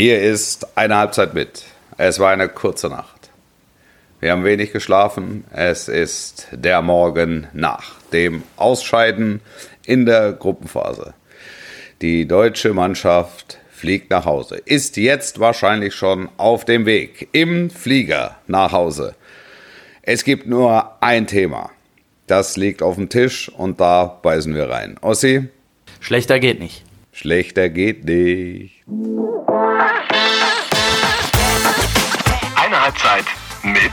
Hier ist eine Halbzeit mit. Es war eine kurze Nacht. Wir haben wenig geschlafen. Es ist der Morgen nach dem Ausscheiden in der Gruppenphase. Die deutsche Mannschaft fliegt nach Hause. Ist jetzt wahrscheinlich schon auf dem Weg im Flieger nach Hause. Es gibt nur ein Thema. Das liegt auf dem Tisch und da beißen wir rein. Ossi? Schlechter geht nicht. Schlechter geht nicht. Mit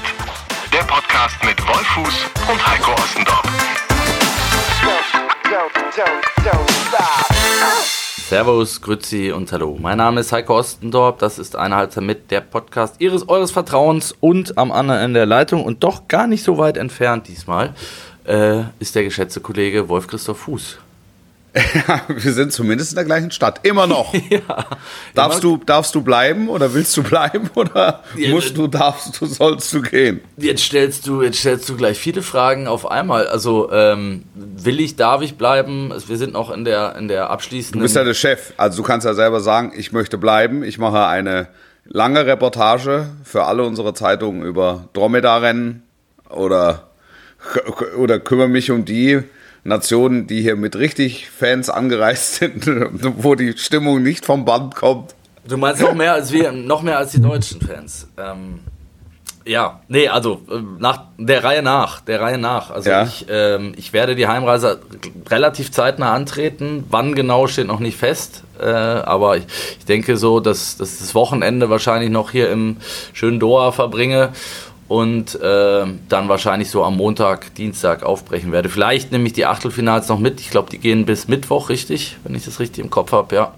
der Podcast mit Wolfuß und Heiko Ostendorf. Servus, Grüezi und Hallo. Mein Name ist Heiko Ostendorp. Das ist eine Halbzeit mit der Podcast Ihres Eures Vertrauens und am anderen Ende der Leitung und doch gar nicht so weit entfernt diesmal äh, ist der geschätzte Kollege Wolf Christoph Fuß. Ja, wir sind zumindest in der gleichen Stadt. Immer noch. ja. Darfst du, darfst du bleiben oder willst du bleiben oder ja, musst du, darfst du, sollst du gehen? Jetzt stellst du, jetzt stellst du gleich viele Fragen auf einmal. Also, ähm, will ich, darf ich bleiben? Wir sind noch in der, in der abschließenden. Du bist ja der Chef. Also, du kannst ja selber sagen, ich möchte bleiben. Ich mache eine lange Reportage für alle unsere Zeitungen über Dromedar-Rennen oder, oder kümmere mich um die, Nationen, die hier mit richtig Fans angereist sind, wo die Stimmung nicht vom Band kommt. Du meinst noch mehr als wir, noch mehr als die deutschen Fans. Ähm, ja, nee, also äh, nach der Reihe nach, der Reihe nach. Also ja. ich, ähm, ich werde die Heimreise relativ zeitnah antreten. Wann genau steht noch nicht fest. Äh, aber ich, ich denke so, dass, dass das Wochenende wahrscheinlich noch hier im schönen Doha verbringe und äh, dann wahrscheinlich so am Montag, Dienstag aufbrechen werde. Vielleicht nehme ich die Achtelfinals noch mit. Ich glaube, die gehen bis Mittwoch, richtig, wenn ich das richtig im Kopf habe, ja.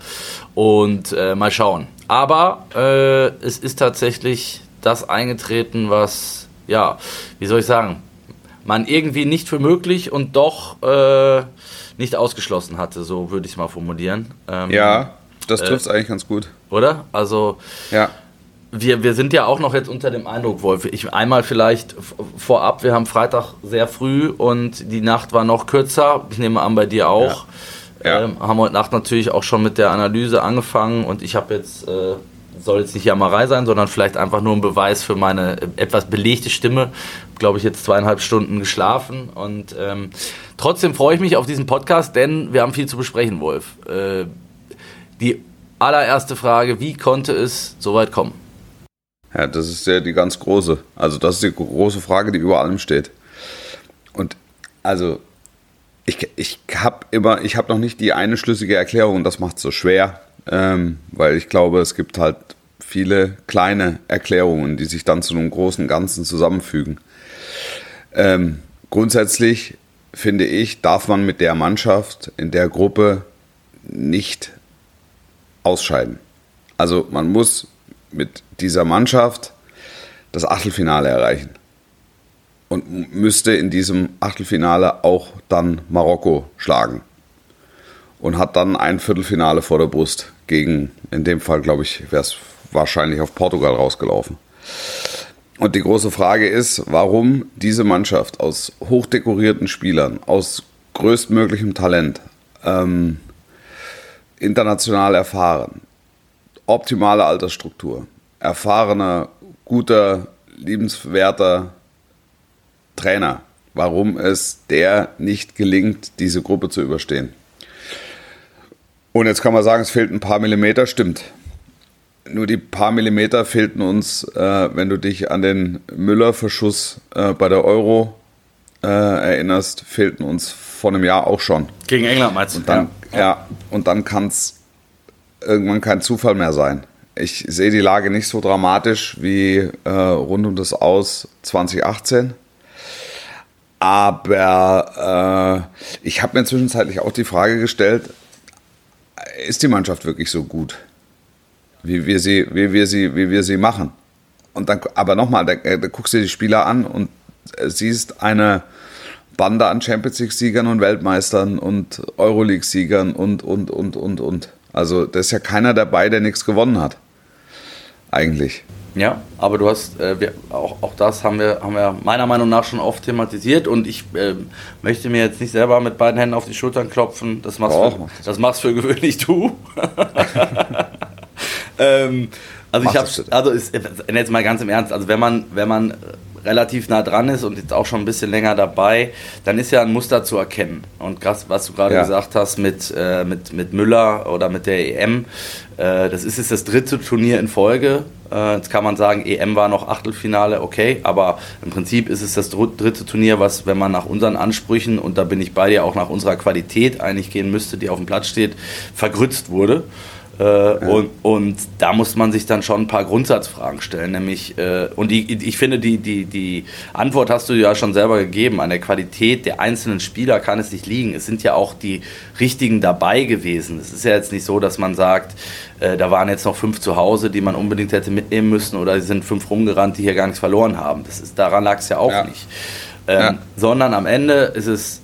Und äh, mal schauen. Aber äh, es ist tatsächlich das eingetreten, was, ja, wie soll ich sagen, man irgendwie nicht für möglich und doch äh, nicht ausgeschlossen hatte, so würde ich es mal formulieren. Ähm, ja, das trifft es eigentlich ganz gut. Oder? Also. Ja wir, wir sind ja auch noch jetzt unter dem Eindruck, Wolf. Ich einmal vielleicht vorab, wir haben Freitag sehr früh und die Nacht war noch kürzer. Ich nehme an, bei dir auch. Ja. Ähm, haben heute Nacht natürlich auch schon mit der Analyse angefangen und ich habe jetzt, äh, soll jetzt nicht Jammerei sein, sondern vielleicht einfach nur ein Beweis für meine etwas belegte Stimme. Glaube ich, jetzt zweieinhalb Stunden geschlafen und ähm, trotzdem freue ich mich auf diesen Podcast, denn wir haben viel zu besprechen, Wolf. Äh, die allererste Frage, wie konnte es so weit kommen? Ja, das ist ja die ganz große. Also das ist die große Frage, die über allem steht. Und also ich, ich habe immer, ich habe noch nicht die eine schlüssige Erklärung das macht es so schwer, ähm, weil ich glaube, es gibt halt viele kleine Erklärungen, die sich dann zu einem großen Ganzen zusammenfügen. Ähm, grundsätzlich finde ich, darf man mit der Mannschaft in der Gruppe nicht ausscheiden. Also man muss mit dieser Mannschaft das Achtelfinale erreichen. Und müsste in diesem Achtelfinale auch dann Marokko schlagen. Und hat dann ein Viertelfinale vor der Brust gegen, in dem Fall glaube ich, wäre es wahrscheinlich auf Portugal rausgelaufen. Und die große Frage ist, warum diese Mannschaft aus hochdekorierten Spielern, aus größtmöglichem Talent, ähm, international erfahren, optimale Altersstruktur, erfahrener, guter, liebenswerter Trainer, warum es der nicht gelingt, diese Gruppe zu überstehen. Und jetzt kann man sagen, es fehlt ein paar Millimeter, stimmt. Nur die paar Millimeter fehlten uns, äh, wenn du dich an den Müller-Verschuss äh, bei der Euro äh, erinnerst, fehlten uns vor einem Jahr auch schon. Gegen England meinst du? Und dann, ja. ja, und dann kann es irgendwann kein Zufall mehr sein. Ich sehe die Lage nicht so dramatisch wie äh, rund um das Aus 2018. Aber äh, ich habe mir zwischenzeitlich auch die Frage gestellt, ist die Mannschaft wirklich so gut, wie wir sie, wie wir sie, wie wir sie machen? Und dann, aber nochmal, da, da guckst du die Spieler an und siehst eine Bande an Champions League-Siegern und Weltmeistern und Euroleague-Siegern und, und, und, und, und. Also da ist ja keiner dabei, der nichts gewonnen hat. Eigentlich. Ja, aber du hast, äh, wir, auch, auch das haben wir, haben wir meiner Meinung nach schon oft thematisiert und ich äh, möchte mir jetzt nicht selber mit beiden Händen auf die Schultern klopfen. Das machst, Doch, für, das machst für gewöhnlich du. ähm, also ich habe, also ist, jetzt mal ganz im Ernst, also wenn man, wenn man relativ nah dran ist und jetzt auch schon ein bisschen länger dabei, dann ist ja ein Muster zu erkennen. Und krass, was du gerade ja. gesagt hast mit, äh, mit, mit Müller oder mit der EM, äh, das ist jetzt das dritte Turnier in Folge. Äh, jetzt kann man sagen, EM war noch Achtelfinale, okay, aber im Prinzip ist es das dritte Turnier, was, wenn man nach unseren Ansprüchen, und da bin ich bei dir, auch nach unserer Qualität eigentlich gehen müsste, die auf dem Platz steht, vergrützt wurde. Äh, ja. und, und da muss man sich dann schon ein paar Grundsatzfragen stellen, nämlich, äh, und die, ich finde, die, die, die Antwort hast du ja schon selber gegeben, an der Qualität der einzelnen Spieler kann es nicht liegen. Es sind ja auch die richtigen dabei gewesen. Es ist ja jetzt nicht so, dass man sagt, äh, da waren jetzt noch fünf zu Hause, die man unbedingt hätte mitnehmen müssen, oder es sind fünf rumgerannt, die hier gar nichts verloren haben. Das ist, daran lag es ja auch ja. nicht. Ähm, ja. Sondern am Ende ist es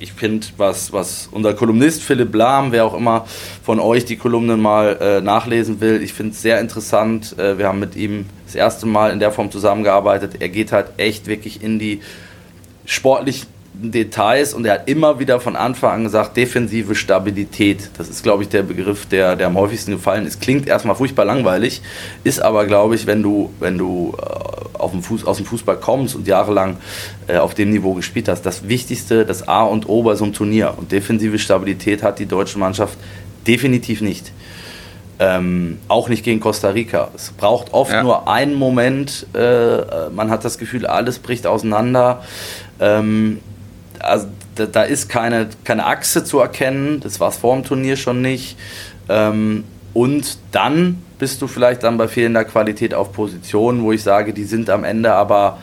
ich finde, was, was unser Kolumnist Philipp Lahm, wer auch immer von euch die Kolumnen mal äh, nachlesen will, ich finde es sehr interessant. Äh, wir haben mit ihm das erste Mal in der Form zusammengearbeitet. Er geht halt echt wirklich in die sportlichen Details und er hat immer wieder von Anfang an gesagt, defensive Stabilität. Das ist, glaube ich, der Begriff, der, der am häufigsten gefallen ist. Klingt erstmal furchtbar langweilig, ist aber, glaube ich, wenn du, wenn du äh, auf dem Fuß, aus dem Fußball kommst und jahrelang äh, auf dem Niveau gespielt hast, das Wichtigste, das A und O bei so einem Turnier. Und defensive Stabilität hat die deutsche Mannschaft definitiv nicht. Ähm, auch nicht gegen Costa Rica. Es braucht oft ja. nur einen Moment, äh, man hat das Gefühl, alles bricht auseinander. Ähm, also da, da, ist keine, keine Achse zu erkennen, das war es vor dem Turnier schon nicht. Ähm, und dann bist du vielleicht dann bei fehlender Qualität auf Positionen, wo ich sage, die sind am Ende aber,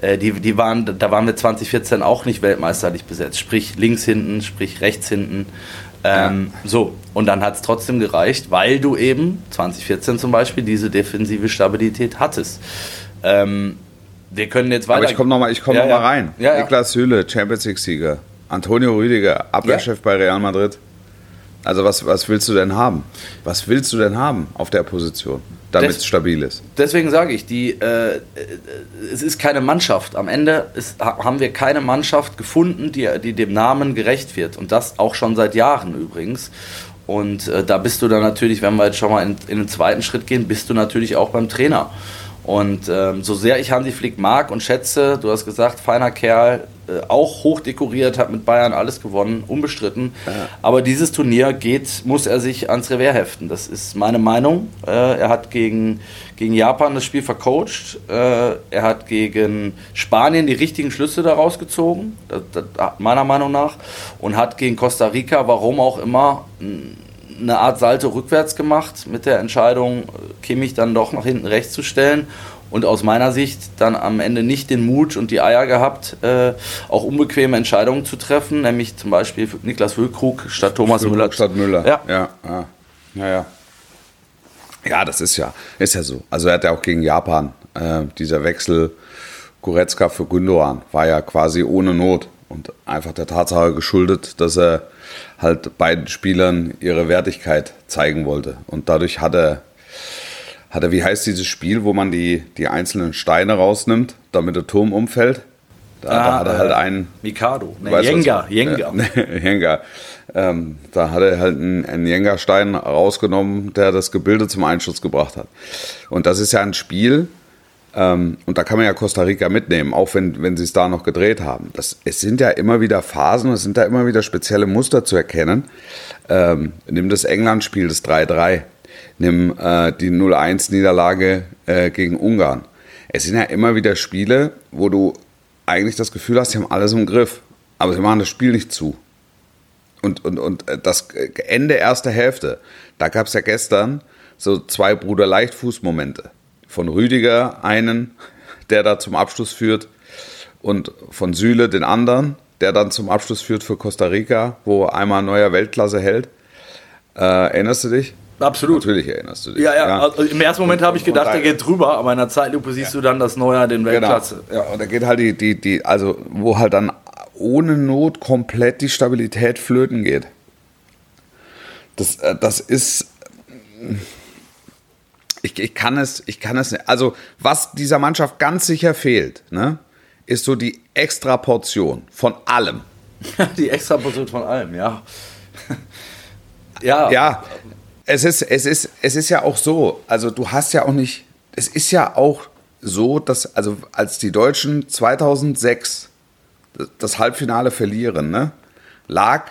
äh, die, die waren, da waren wir 2014 auch nicht weltmeisterlich besetzt. Sprich links hinten, sprich rechts hinten. Ähm, ja. So, und dann hat es trotzdem gereicht, weil du eben 2014 zum Beispiel diese defensive Stabilität hattest. Ähm, wir können jetzt weiter. Aber ich komme nochmal komm ja, noch ja. rein. Ja, Niklas Hülle, Champions League-Sieger. Antonio Rüdiger, Abwehrchef bei Real Madrid. Also was, was willst du denn haben? Was willst du denn haben auf der Position, damit es stabil ist? Deswegen sage ich, die, äh, es ist keine Mannschaft. Am Ende ist, haben wir keine Mannschaft gefunden, die, die dem Namen gerecht wird. Und das auch schon seit Jahren übrigens. Und äh, da bist du dann natürlich, wenn wir jetzt schon mal in, in den zweiten Schritt gehen, bist du natürlich auch beim Trainer. Und ähm, so sehr ich Hansi Flick mag und schätze, du hast gesagt, feiner Kerl, äh, auch hoch dekoriert, hat mit Bayern alles gewonnen, unbestritten. Ja. Aber dieses Turnier geht, muss er sich ans Revers heften. Das ist meine Meinung. Äh, er hat gegen, gegen Japan das Spiel vercoacht. Äh, er hat gegen Spanien die richtigen Schlüsse daraus gezogen, das, das, meiner Meinung nach. Und hat gegen Costa Rica, warum auch immer, eine Art Salto rückwärts gemacht mit der Entscheidung, Kimmich dann doch nach hinten rechts zu stellen und aus meiner Sicht dann am Ende nicht den Mut und die Eier gehabt, äh, auch unbequeme Entscheidungen zu treffen, nämlich zum Beispiel Niklas Füllkrug statt Thomas Füllkrug Müller. Statt Müller. Ja. Ja, ja. ja, ja. Ja, das ist ja, ist ja so. Also er hat ja auch gegen Japan äh, dieser Wechsel Goretzka für Gündogan war ja quasi ohne Not und einfach der Tatsache geschuldet, dass er halt beiden Spielern ihre Wertigkeit zeigen wollte. Und dadurch hat er, hat er, wie heißt dieses Spiel, wo man die, die einzelnen Steine rausnimmt, damit der Turm umfällt? Da, ah, da hat er halt äh, einen. Mikado. Nee, Jenga. Jenga. Jenga. Ähm, da hat er halt einen, einen Jenga-Stein rausgenommen, der das Gebilde zum Einschuss gebracht hat. Und das ist ja ein Spiel, ähm, und da kann man ja Costa Rica mitnehmen, auch wenn, wenn sie es da noch gedreht haben. Das, es sind ja immer wieder Phasen, es sind da immer wieder spezielle Muster zu erkennen. Ähm, nimm das England-Spiel, das 3-3. Nimm äh, die 0-1-Niederlage äh, gegen Ungarn. Es sind ja immer wieder Spiele, wo du eigentlich das Gefühl hast, sie haben alles im Griff, aber sie machen das Spiel nicht zu. Und, und, und äh, das Ende erster Hälfte, da gab es ja gestern so zwei Bruder-Leichtfuß-Momente von Rüdiger einen, der da zum Abschluss führt, und von Süle den anderen, der dann zum Abschluss führt für Costa Rica, wo einmal neuer Weltklasse hält. Äh, erinnerst du dich? Absolut. Natürlich erinnerst du dich. Ja, ja. ja. Also Im ersten Moment habe ich gedacht, der geht drüber, aber in der Zeitlupe siehst ja. du dann das Neuer, den genau. Weltklasse. Genau. Ja, und da geht halt die, die, die, also wo halt dann ohne Not komplett die Stabilität flöten geht. Das, äh, das ist ich, ich, kann es, ich kann es nicht. Also, was dieser Mannschaft ganz sicher fehlt, ne, ist so die extra Portion von allem. die extra Portion von allem, ja. ja. Ja. es ist, es ist, es ist ja auch so, also du hast ja auch nicht, es ist ja auch so, dass, also als die Deutschen 2006 das Halbfinale verlieren, ne, lag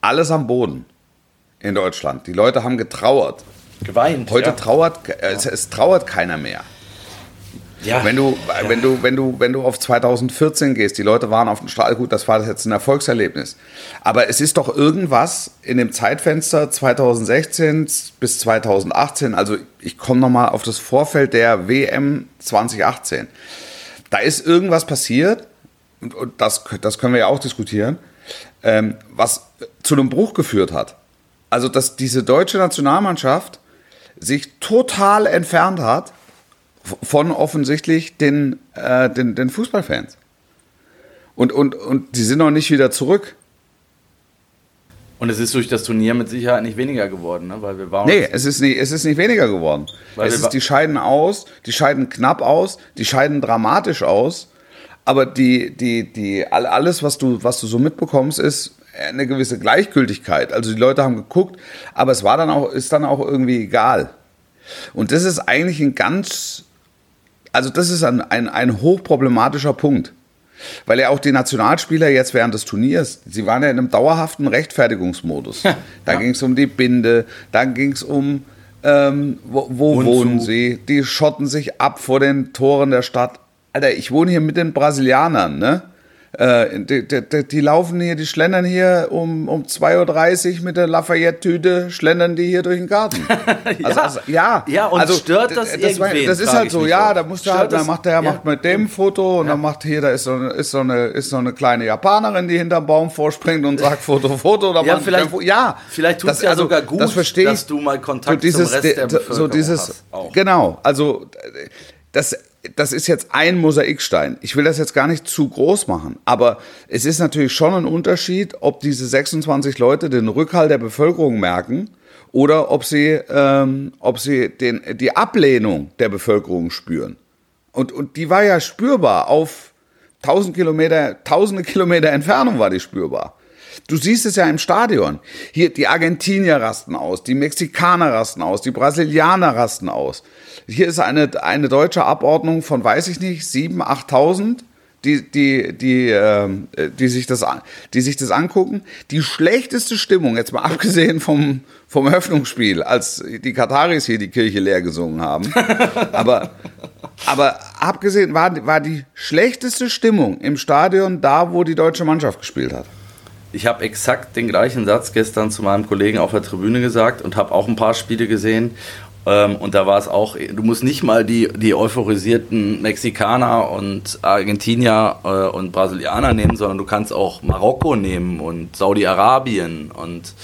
alles am Boden in Deutschland. Die Leute haben getrauert. Geweint. Heute ja. trauert, es, es trauert keiner mehr. Ja. Wenn du, ja. wenn du, wenn du, wenn du auf 2014 gehst, die Leute waren auf dem Strahl, gut, das war jetzt ein Erfolgserlebnis. Aber es ist doch irgendwas in dem Zeitfenster 2016 bis 2018, also ich komme nochmal auf das Vorfeld der WM 2018. Da ist irgendwas passiert, und, und das, das können wir ja auch diskutieren, ähm, was zu einem Bruch geführt hat. Also, dass diese deutsche Nationalmannschaft sich total entfernt hat von offensichtlich den, äh, den, den Fußballfans. Und, und, und die sind noch nicht wieder zurück. Und es ist durch das Turnier mit Sicherheit nicht weniger geworden, ne? weil wir waren. Nee, es ist nicht, es ist nicht weniger geworden. Weil es ist, die scheiden aus, die scheiden knapp aus, die scheiden dramatisch aus. Aber die, die, die, alles, was du, was du so mitbekommst, ist eine gewisse Gleichgültigkeit. Also die Leute haben geguckt, aber es war dann auch, ist dann auch irgendwie egal. Und das ist eigentlich ein ganz also das ist ein, ein, ein hochproblematischer Punkt. Weil ja auch die Nationalspieler jetzt während des Turniers, sie waren ja in einem dauerhaften Rechtfertigungsmodus. Ja, da ja. ging es um die Binde, dann ging es um, ähm, wo, wo wohnen sie? Die schotten sich ab vor den Toren der Stadt. Alter, ich wohne hier mit den Brasilianern, ne? Äh, die, die, die, laufen hier, die schlendern hier um, um 2.30 Uhr mit der Lafayette-Tüte, schlendern die hier durch den Garten. ja. Also, also, ja. ja, und also, stört das, das irgendwen? Das ist halt so, ja, da musst du halt, dann macht der ja. macht mit dem Foto und ja. dann macht hier, da ist so, ist, so eine, ist so eine kleine Japanerin, die hinterm Baum vorspringt und sagt Foto, Foto. Oder ja, vielleicht, ja, vielleicht tut es ja also, sogar gut, das dass du mal Kontakt so dieses, zum Rest der Bevölkerung so dieses, hast. Auch. Genau, also das das ist jetzt ein Mosaikstein. Ich will das jetzt gar nicht zu groß machen, aber es ist natürlich schon ein Unterschied, ob diese 26 Leute den Rückhalt der Bevölkerung merken oder ob sie, ähm, ob sie den, die Ablehnung der Bevölkerung spüren. Und, und die war ja spürbar auf 1000 Kilometer, tausende Kilometer Entfernung war die spürbar. Du siehst es ja im Stadion. Hier, die Argentinier rasten aus, die Mexikaner rasten aus, die Brasilianer rasten aus. Hier ist eine, eine deutsche Abordnung von, weiß ich nicht, 7.000, 8.000, die, die, die, äh, die, sich das, die sich das angucken. Die schlechteste Stimmung, jetzt mal abgesehen vom, vom Öffnungsspiel, als die Kataris hier die Kirche leer gesungen haben. aber, aber abgesehen war, war die schlechteste Stimmung im Stadion da, wo die deutsche Mannschaft gespielt hat. Ich habe exakt den gleichen Satz gestern zu meinem Kollegen auf der Tribüne gesagt und habe auch ein paar Spiele gesehen. Ähm, und da war es auch, du musst nicht mal die, die euphorisierten Mexikaner und Argentinier äh, und Brasilianer nehmen, sondern du kannst auch Marokko nehmen und Saudi-Arabien und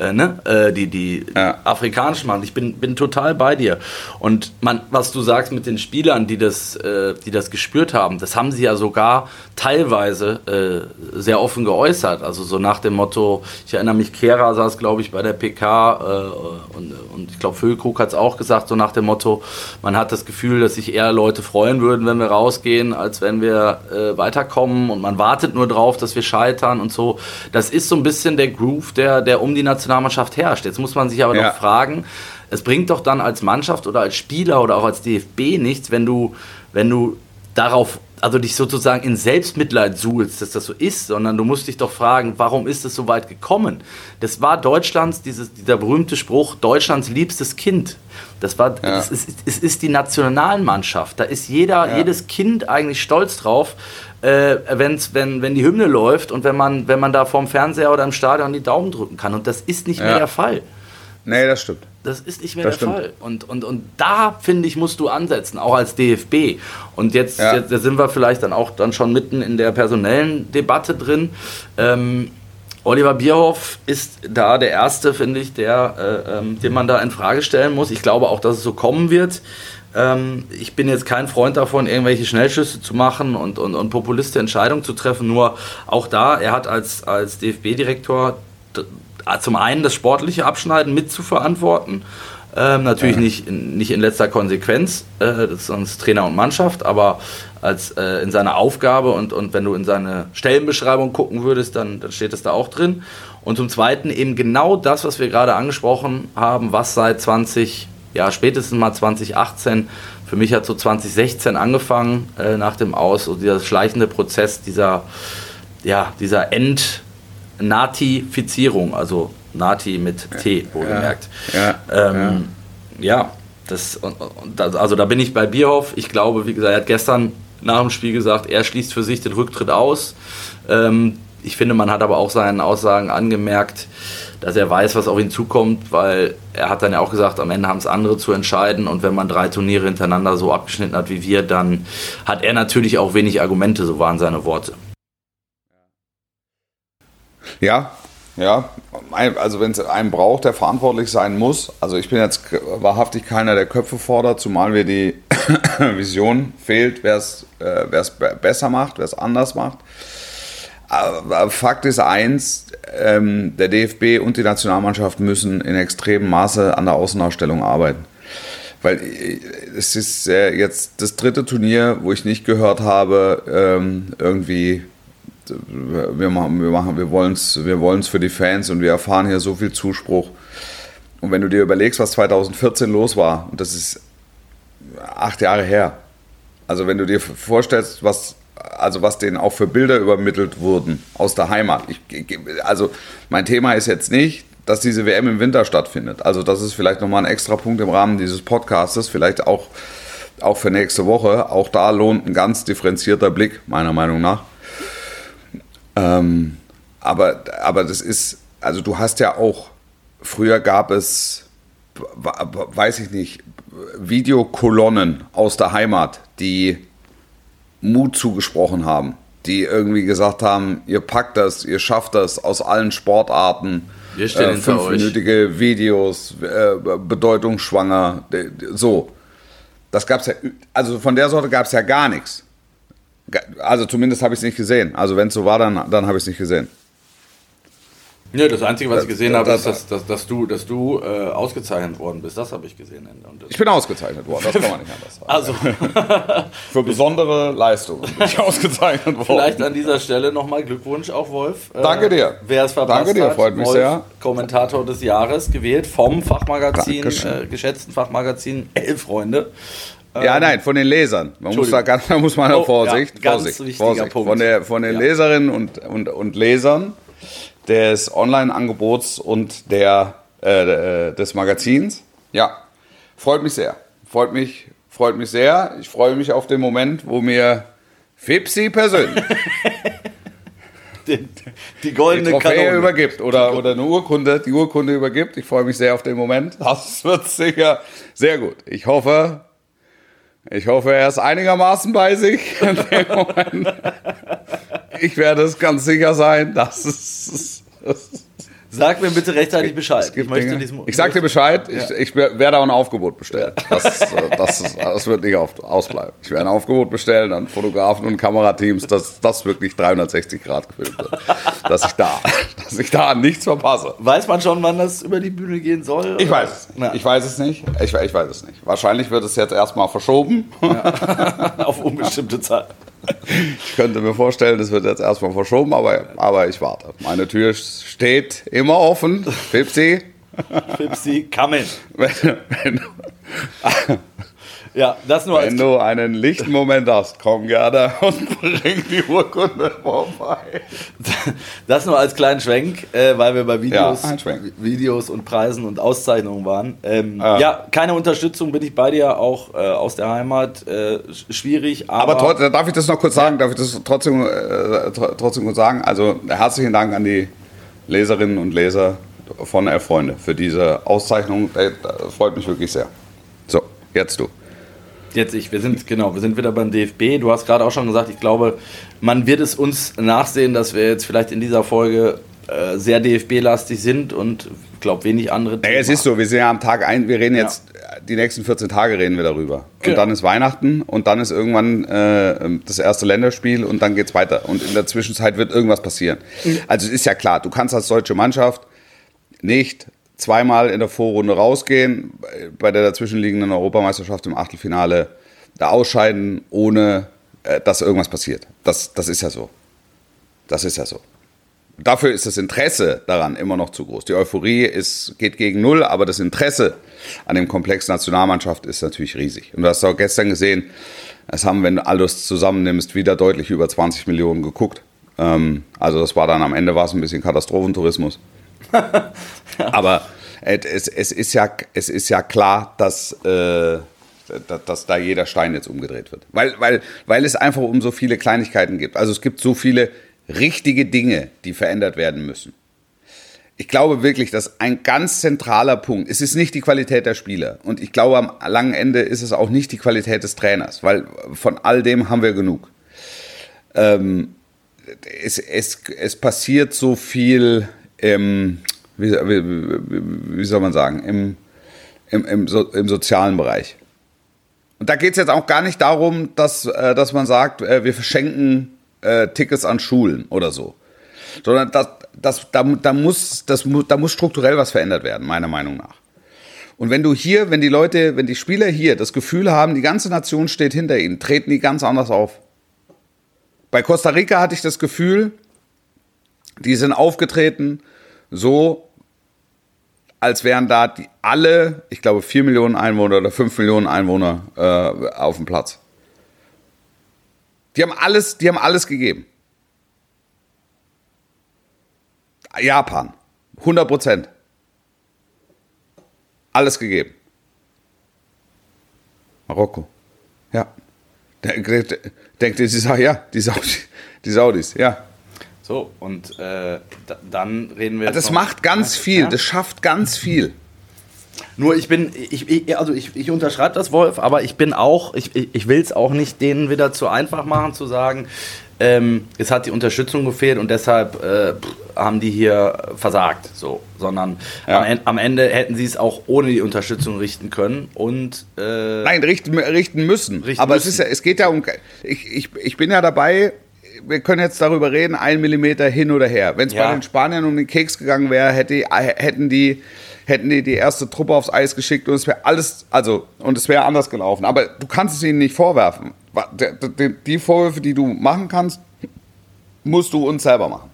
äh, ne? äh, die, die ja. afrikanischen machen. Ich bin, bin total bei dir. Und man, was du sagst mit den Spielern, die das, äh, die das gespürt haben, das haben sie ja sogar teilweise äh, sehr offen geäußert. Also so nach dem Motto, ich erinnere mich, Kera saß, glaube ich, bei der PK äh, und, und ich glaube, Füllkrug hat es auch gesagt, so nach dem Motto, man hat das Gefühl, dass sich eher Leute freuen würden, wenn wir rausgehen, als wenn wir äh, weiterkommen und man wartet nur drauf, dass wir scheitern und so. Das ist so ein bisschen der Groove, der, der um die Nationalmannschaft herrscht. Jetzt muss man sich aber ja. noch fragen, es bringt doch dann als Mannschaft oder als Spieler oder auch als DFB nichts, wenn du, wenn du darauf also dich sozusagen in Selbstmitleid suhlst, dass das so ist, sondern du musst dich doch fragen, warum ist es so weit gekommen? Das war Deutschlands, dieses, dieser berühmte Spruch, Deutschlands liebstes Kind. Das war, ja. es, ist, es ist die Nationalmannschaft. Da ist jeder, ja. jedes Kind eigentlich stolz drauf, äh, wenn's, wenn, wenn die Hymne läuft und wenn man, wenn man da vorm Fernseher oder im Stadion die Daumen drücken kann. Und das ist nicht ja. mehr der Fall. Nee, das stimmt. Das ist nicht mehr das der stimmt. Fall. Und, und, und da, finde ich, musst du ansetzen, auch als DFB. Und jetzt, ja. jetzt, jetzt, sind wir vielleicht dann auch dann schon mitten in der personellen Debatte drin. Ähm, Oliver Bierhoff ist da der Erste, finde ich, der, äh, ähm, den man da in Frage stellen muss. Ich glaube auch, dass es so kommen wird. Ähm, ich bin jetzt kein Freund davon, irgendwelche Schnellschüsse zu machen und, und, und populiste Entscheidungen zu treffen. Nur auch da, er hat als, als DFB-Direktor zum einen das sportliche Abschneiden mit zu verantworten. Ähm, natürlich ja. nicht, nicht in letzter Konsequenz, äh, sonst Trainer und Mannschaft, aber als äh, in seiner Aufgabe und, und wenn du in seine Stellenbeschreibung gucken würdest, dann, dann steht es da auch drin. Und zum Zweiten eben genau das, was wir gerade angesprochen haben, was seit 20, ja spätestens mal 2018, für mich hat so 2016 angefangen äh, nach dem Aus, so dieser schleichende Prozess dieser, ja, dieser Entnatifizierung, also Nati mit T, wohlgemerkt. Ja, ja, ähm, ja. ja das, und, und, also da bin ich bei Bierhoff. Ich glaube, wie gesagt, er hat gestern nach dem Spiel gesagt, er schließt für sich den Rücktritt aus. Ähm, ich finde, man hat aber auch seinen Aussagen angemerkt, dass er weiß, was auf ihn zukommt, weil er hat dann ja auch gesagt, am Ende haben es andere zu entscheiden und wenn man drei Turniere hintereinander so abgeschnitten hat wie wir, dann hat er natürlich auch wenig Argumente, so waren seine Worte. Ja, ja, also wenn es einen braucht, der verantwortlich sein muss. Also ich bin jetzt wahrhaftig keiner, der Köpfe fordert, zumal mir die Vision fehlt, wer es äh, besser macht, wer es anders macht. Aber Fakt ist eins, ähm, der DFB und die Nationalmannschaft müssen in extremem Maße an der Außenausstellung arbeiten. Weil äh, es ist äh, jetzt das dritte Turnier, wo ich nicht gehört habe, ähm, irgendwie wir machen, wir machen, wir wollen es wir wollen's für die Fans und wir erfahren hier so viel Zuspruch. Und wenn du dir überlegst, was 2014 los war, und das ist acht Jahre her, also wenn du dir vorstellst, was also was denen auch für Bilder übermittelt wurden aus der Heimat. Ich, also mein Thema ist jetzt nicht, dass diese WM im Winter stattfindet. Also das ist vielleicht nochmal ein extra Punkt im Rahmen dieses Podcastes, vielleicht auch, auch für nächste Woche. Auch da lohnt ein ganz differenzierter Blick, meiner Meinung nach. Ähm, aber, aber das ist, also du hast ja auch, früher gab es, weiß ich nicht, Videokolonnen aus der Heimat, die Mut zugesprochen haben, die irgendwie gesagt haben, ihr packt das, ihr schafft das aus allen Sportarten. Wir stehen äh, fünfminütige Videos, äh, bedeutungsschwanger, so. Das gab's ja, also von der Sorte gab es ja gar nichts. Also zumindest habe ich es nicht gesehen. Also wenn es so war, dann, dann habe ich es nicht gesehen. Ja, das Einzige, was das, ich gesehen habe, ist, dass, dass, dass du, dass du äh, ausgezeichnet worden bist. Das habe ich gesehen. ich bin ausgezeichnet worden, das kann man nicht anders sagen. Also. Für besondere Leistungen bin ich ausgezeichnet worden. Vielleicht an dieser Stelle nochmal Glückwunsch auch, Wolf. Äh, Danke dir. Wer es verpasst Danke dir, freut mich Wolf, sehr. Kommentator des Jahres gewählt vom Fachmagazin, äh, geschätzten Fachmagazin Elf Freunde. Ja, ähm, nein, von den Lesern. Man muss da, ganz, da muss man oh, Vorsicht, ja, Vorsicht, Vorsicht. Punkt. Von, der, von den ja. Leserinnen und, und, und Lesern des Online-Angebots und der, äh, äh, des Magazins. Ja, freut mich sehr. Freut mich, freut mich sehr. Ich freue mich auf den Moment, wo mir Fipsi persönlich die, die goldene die Trophäe Kanone. übergibt oder, oder eine Urkunde, die Urkunde übergibt. Ich freue mich sehr auf den Moment. Das wird sicher sehr gut. Ich hoffe, ich hoffe, er ist einigermaßen bei sich. ich werde es ganz sicher sein, dass es. Sag mir bitte rechtzeitig Bescheid. Ich, möchte diesem, ich sag dir Bescheid, ja. ich, ich, werde auch ein Aufgebot bestellen. Das, das, das, wird nicht auf, ausbleiben. Ich werde ein Aufgebot bestellen an Fotografen und Kamerateams, dass das wirklich 360 Grad gefilmt wird. Dass ich da, dass ich da nichts verpasse. Weiß man schon, wann das über die Bühne gehen soll? Ich weiß es. Ja. Ich weiß es nicht. Ich, ich, weiß es nicht. Wahrscheinlich wird es jetzt erstmal verschoben. Auf unbestimmte Zeit. Ich könnte mir vorstellen, es wird jetzt erstmal verschoben, aber, aber ich warte. Meine Tür steht immer offen. Pipsi. Pipsi, come in. Wenn, wenn, ja, das nur Wenn du einen lichten Moment hast, komm gerne und bring die Urkunde vorbei. Das nur als kleinen Schwenk, äh, weil wir bei Videos, ja, Videos und Preisen und Auszeichnungen waren. Ähm, ja. ja. keine Unterstützung bin ich bei dir, auch äh, aus der Heimat. Äh, schwierig, aber. Aber darf ich das noch kurz sagen? Darf ich das trotzdem, äh, trotzdem kurz sagen? Also herzlichen Dank an die Leserinnen und Leser von Erfreunde für diese Auszeichnung. Das freut mich wirklich sehr. So, jetzt du. Jetzt ich, wir sind, genau, wir sind wieder beim DFB. Du hast gerade auch schon gesagt, ich glaube, man wird es uns nachsehen, dass wir jetzt vielleicht in dieser Folge äh, sehr DFB-lastig sind und ich glaube wenig andere. Naja, es ist so, wir sind ja am Tag ein, wir reden jetzt, ja. die nächsten 14 Tage reden wir darüber. Und genau. dann ist Weihnachten und dann ist irgendwann äh, das erste Länderspiel und dann geht es weiter. Und in der Zwischenzeit wird irgendwas passieren. Mhm. Also es ist ja klar, du kannst als deutsche Mannschaft nicht zweimal in der Vorrunde rausgehen, bei der dazwischenliegenden Europameisterschaft im Achtelfinale da ausscheiden, ohne äh, dass irgendwas passiert. Das, das ist ja so. Das ist ja so. Dafür ist das Interesse daran immer noch zu groß. Die Euphorie ist, geht gegen Null, aber das Interesse an dem Komplex Nationalmannschaft ist natürlich riesig. Und du hast auch gestern gesehen, es haben, wenn du alles zusammennimmst, wieder deutlich über 20 Millionen geguckt. Ähm, also das war dann am Ende war es ein bisschen Katastrophentourismus. Aber es, es, ist ja, es ist ja klar, dass, äh, dass, da jeder Stein jetzt umgedreht wird. Weil, weil, weil es einfach um so viele Kleinigkeiten gibt. Also es gibt so viele richtige Dinge, die verändert werden müssen. Ich glaube wirklich, dass ein ganz zentraler Punkt, es ist nicht die Qualität der Spieler und ich glaube am langen Ende ist es auch nicht die Qualität des Trainers, weil von all dem haben wir genug. Ähm, es, es, es passiert so viel im, wie, wie, wie soll man sagen, im, im, im, so, im sozialen Bereich. Und da geht es jetzt auch gar nicht darum, dass, äh, dass man sagt, äh, wir verschenken äh, Tickets an Schulen oder so. Sondern das, das, da, da, muss, das, da muss strukturell was verändert werden, meiner Meinung nach. Und wenn du hier, wenn die Leute, wenn die Spieler hier das Gefühl haben, die ganze Nation steht hinter ihnen, treten die ganz anders auf. Bei Costa Rica hatte ich das Gefühl, die sind aufgetreten so, als wären da die alle, ich glaube, 4 Millionen Einwohner oder 5 Millionen Einwohner äh, auf dem Platz. Die haben alles, die haben alles gegeben. Japan, 100 Prozent. Alles gegeben. Marokko, ja. Denkt, denkt sie sagt, ja, die Saudis, die Saudis, ja. So, und äh, dann reden wir. Jetzt das macht ganz viel, ja? das schafft ganz viel. Nur ich bin, ich, ich also ich, ich unterschreibe das, Wolf, aber ich bin auch, ich, ich will es auch nicht denen wieder zu einfach machen, zu sagen, ähm, es hat die Unterstützung gefehlt und deshalb äh, haben die hier versagt, so, sondern ja. am, am, Ende hätten sie es auch ohne die Unterstützung richten können und äh, nein richten, richten müssen. Richten aber müssen. es ist ja, es geht ja um, ich, ich, ich bin ja dabei. Wir können jetzt darüber reden, ein Millimeter hin oder her. Wenn es ja. bei den Spaniern um den Keks gegangen wäre, hätte, hätten die hätten die die erste Truppe aufs Eis geschickt und es wäre alles, also, und es wäre anders gelaufen. Aber du kannst es ihnen nicht vorwerfen. Die Vorwürfe, die du machen kannst, musst du uns selber machen.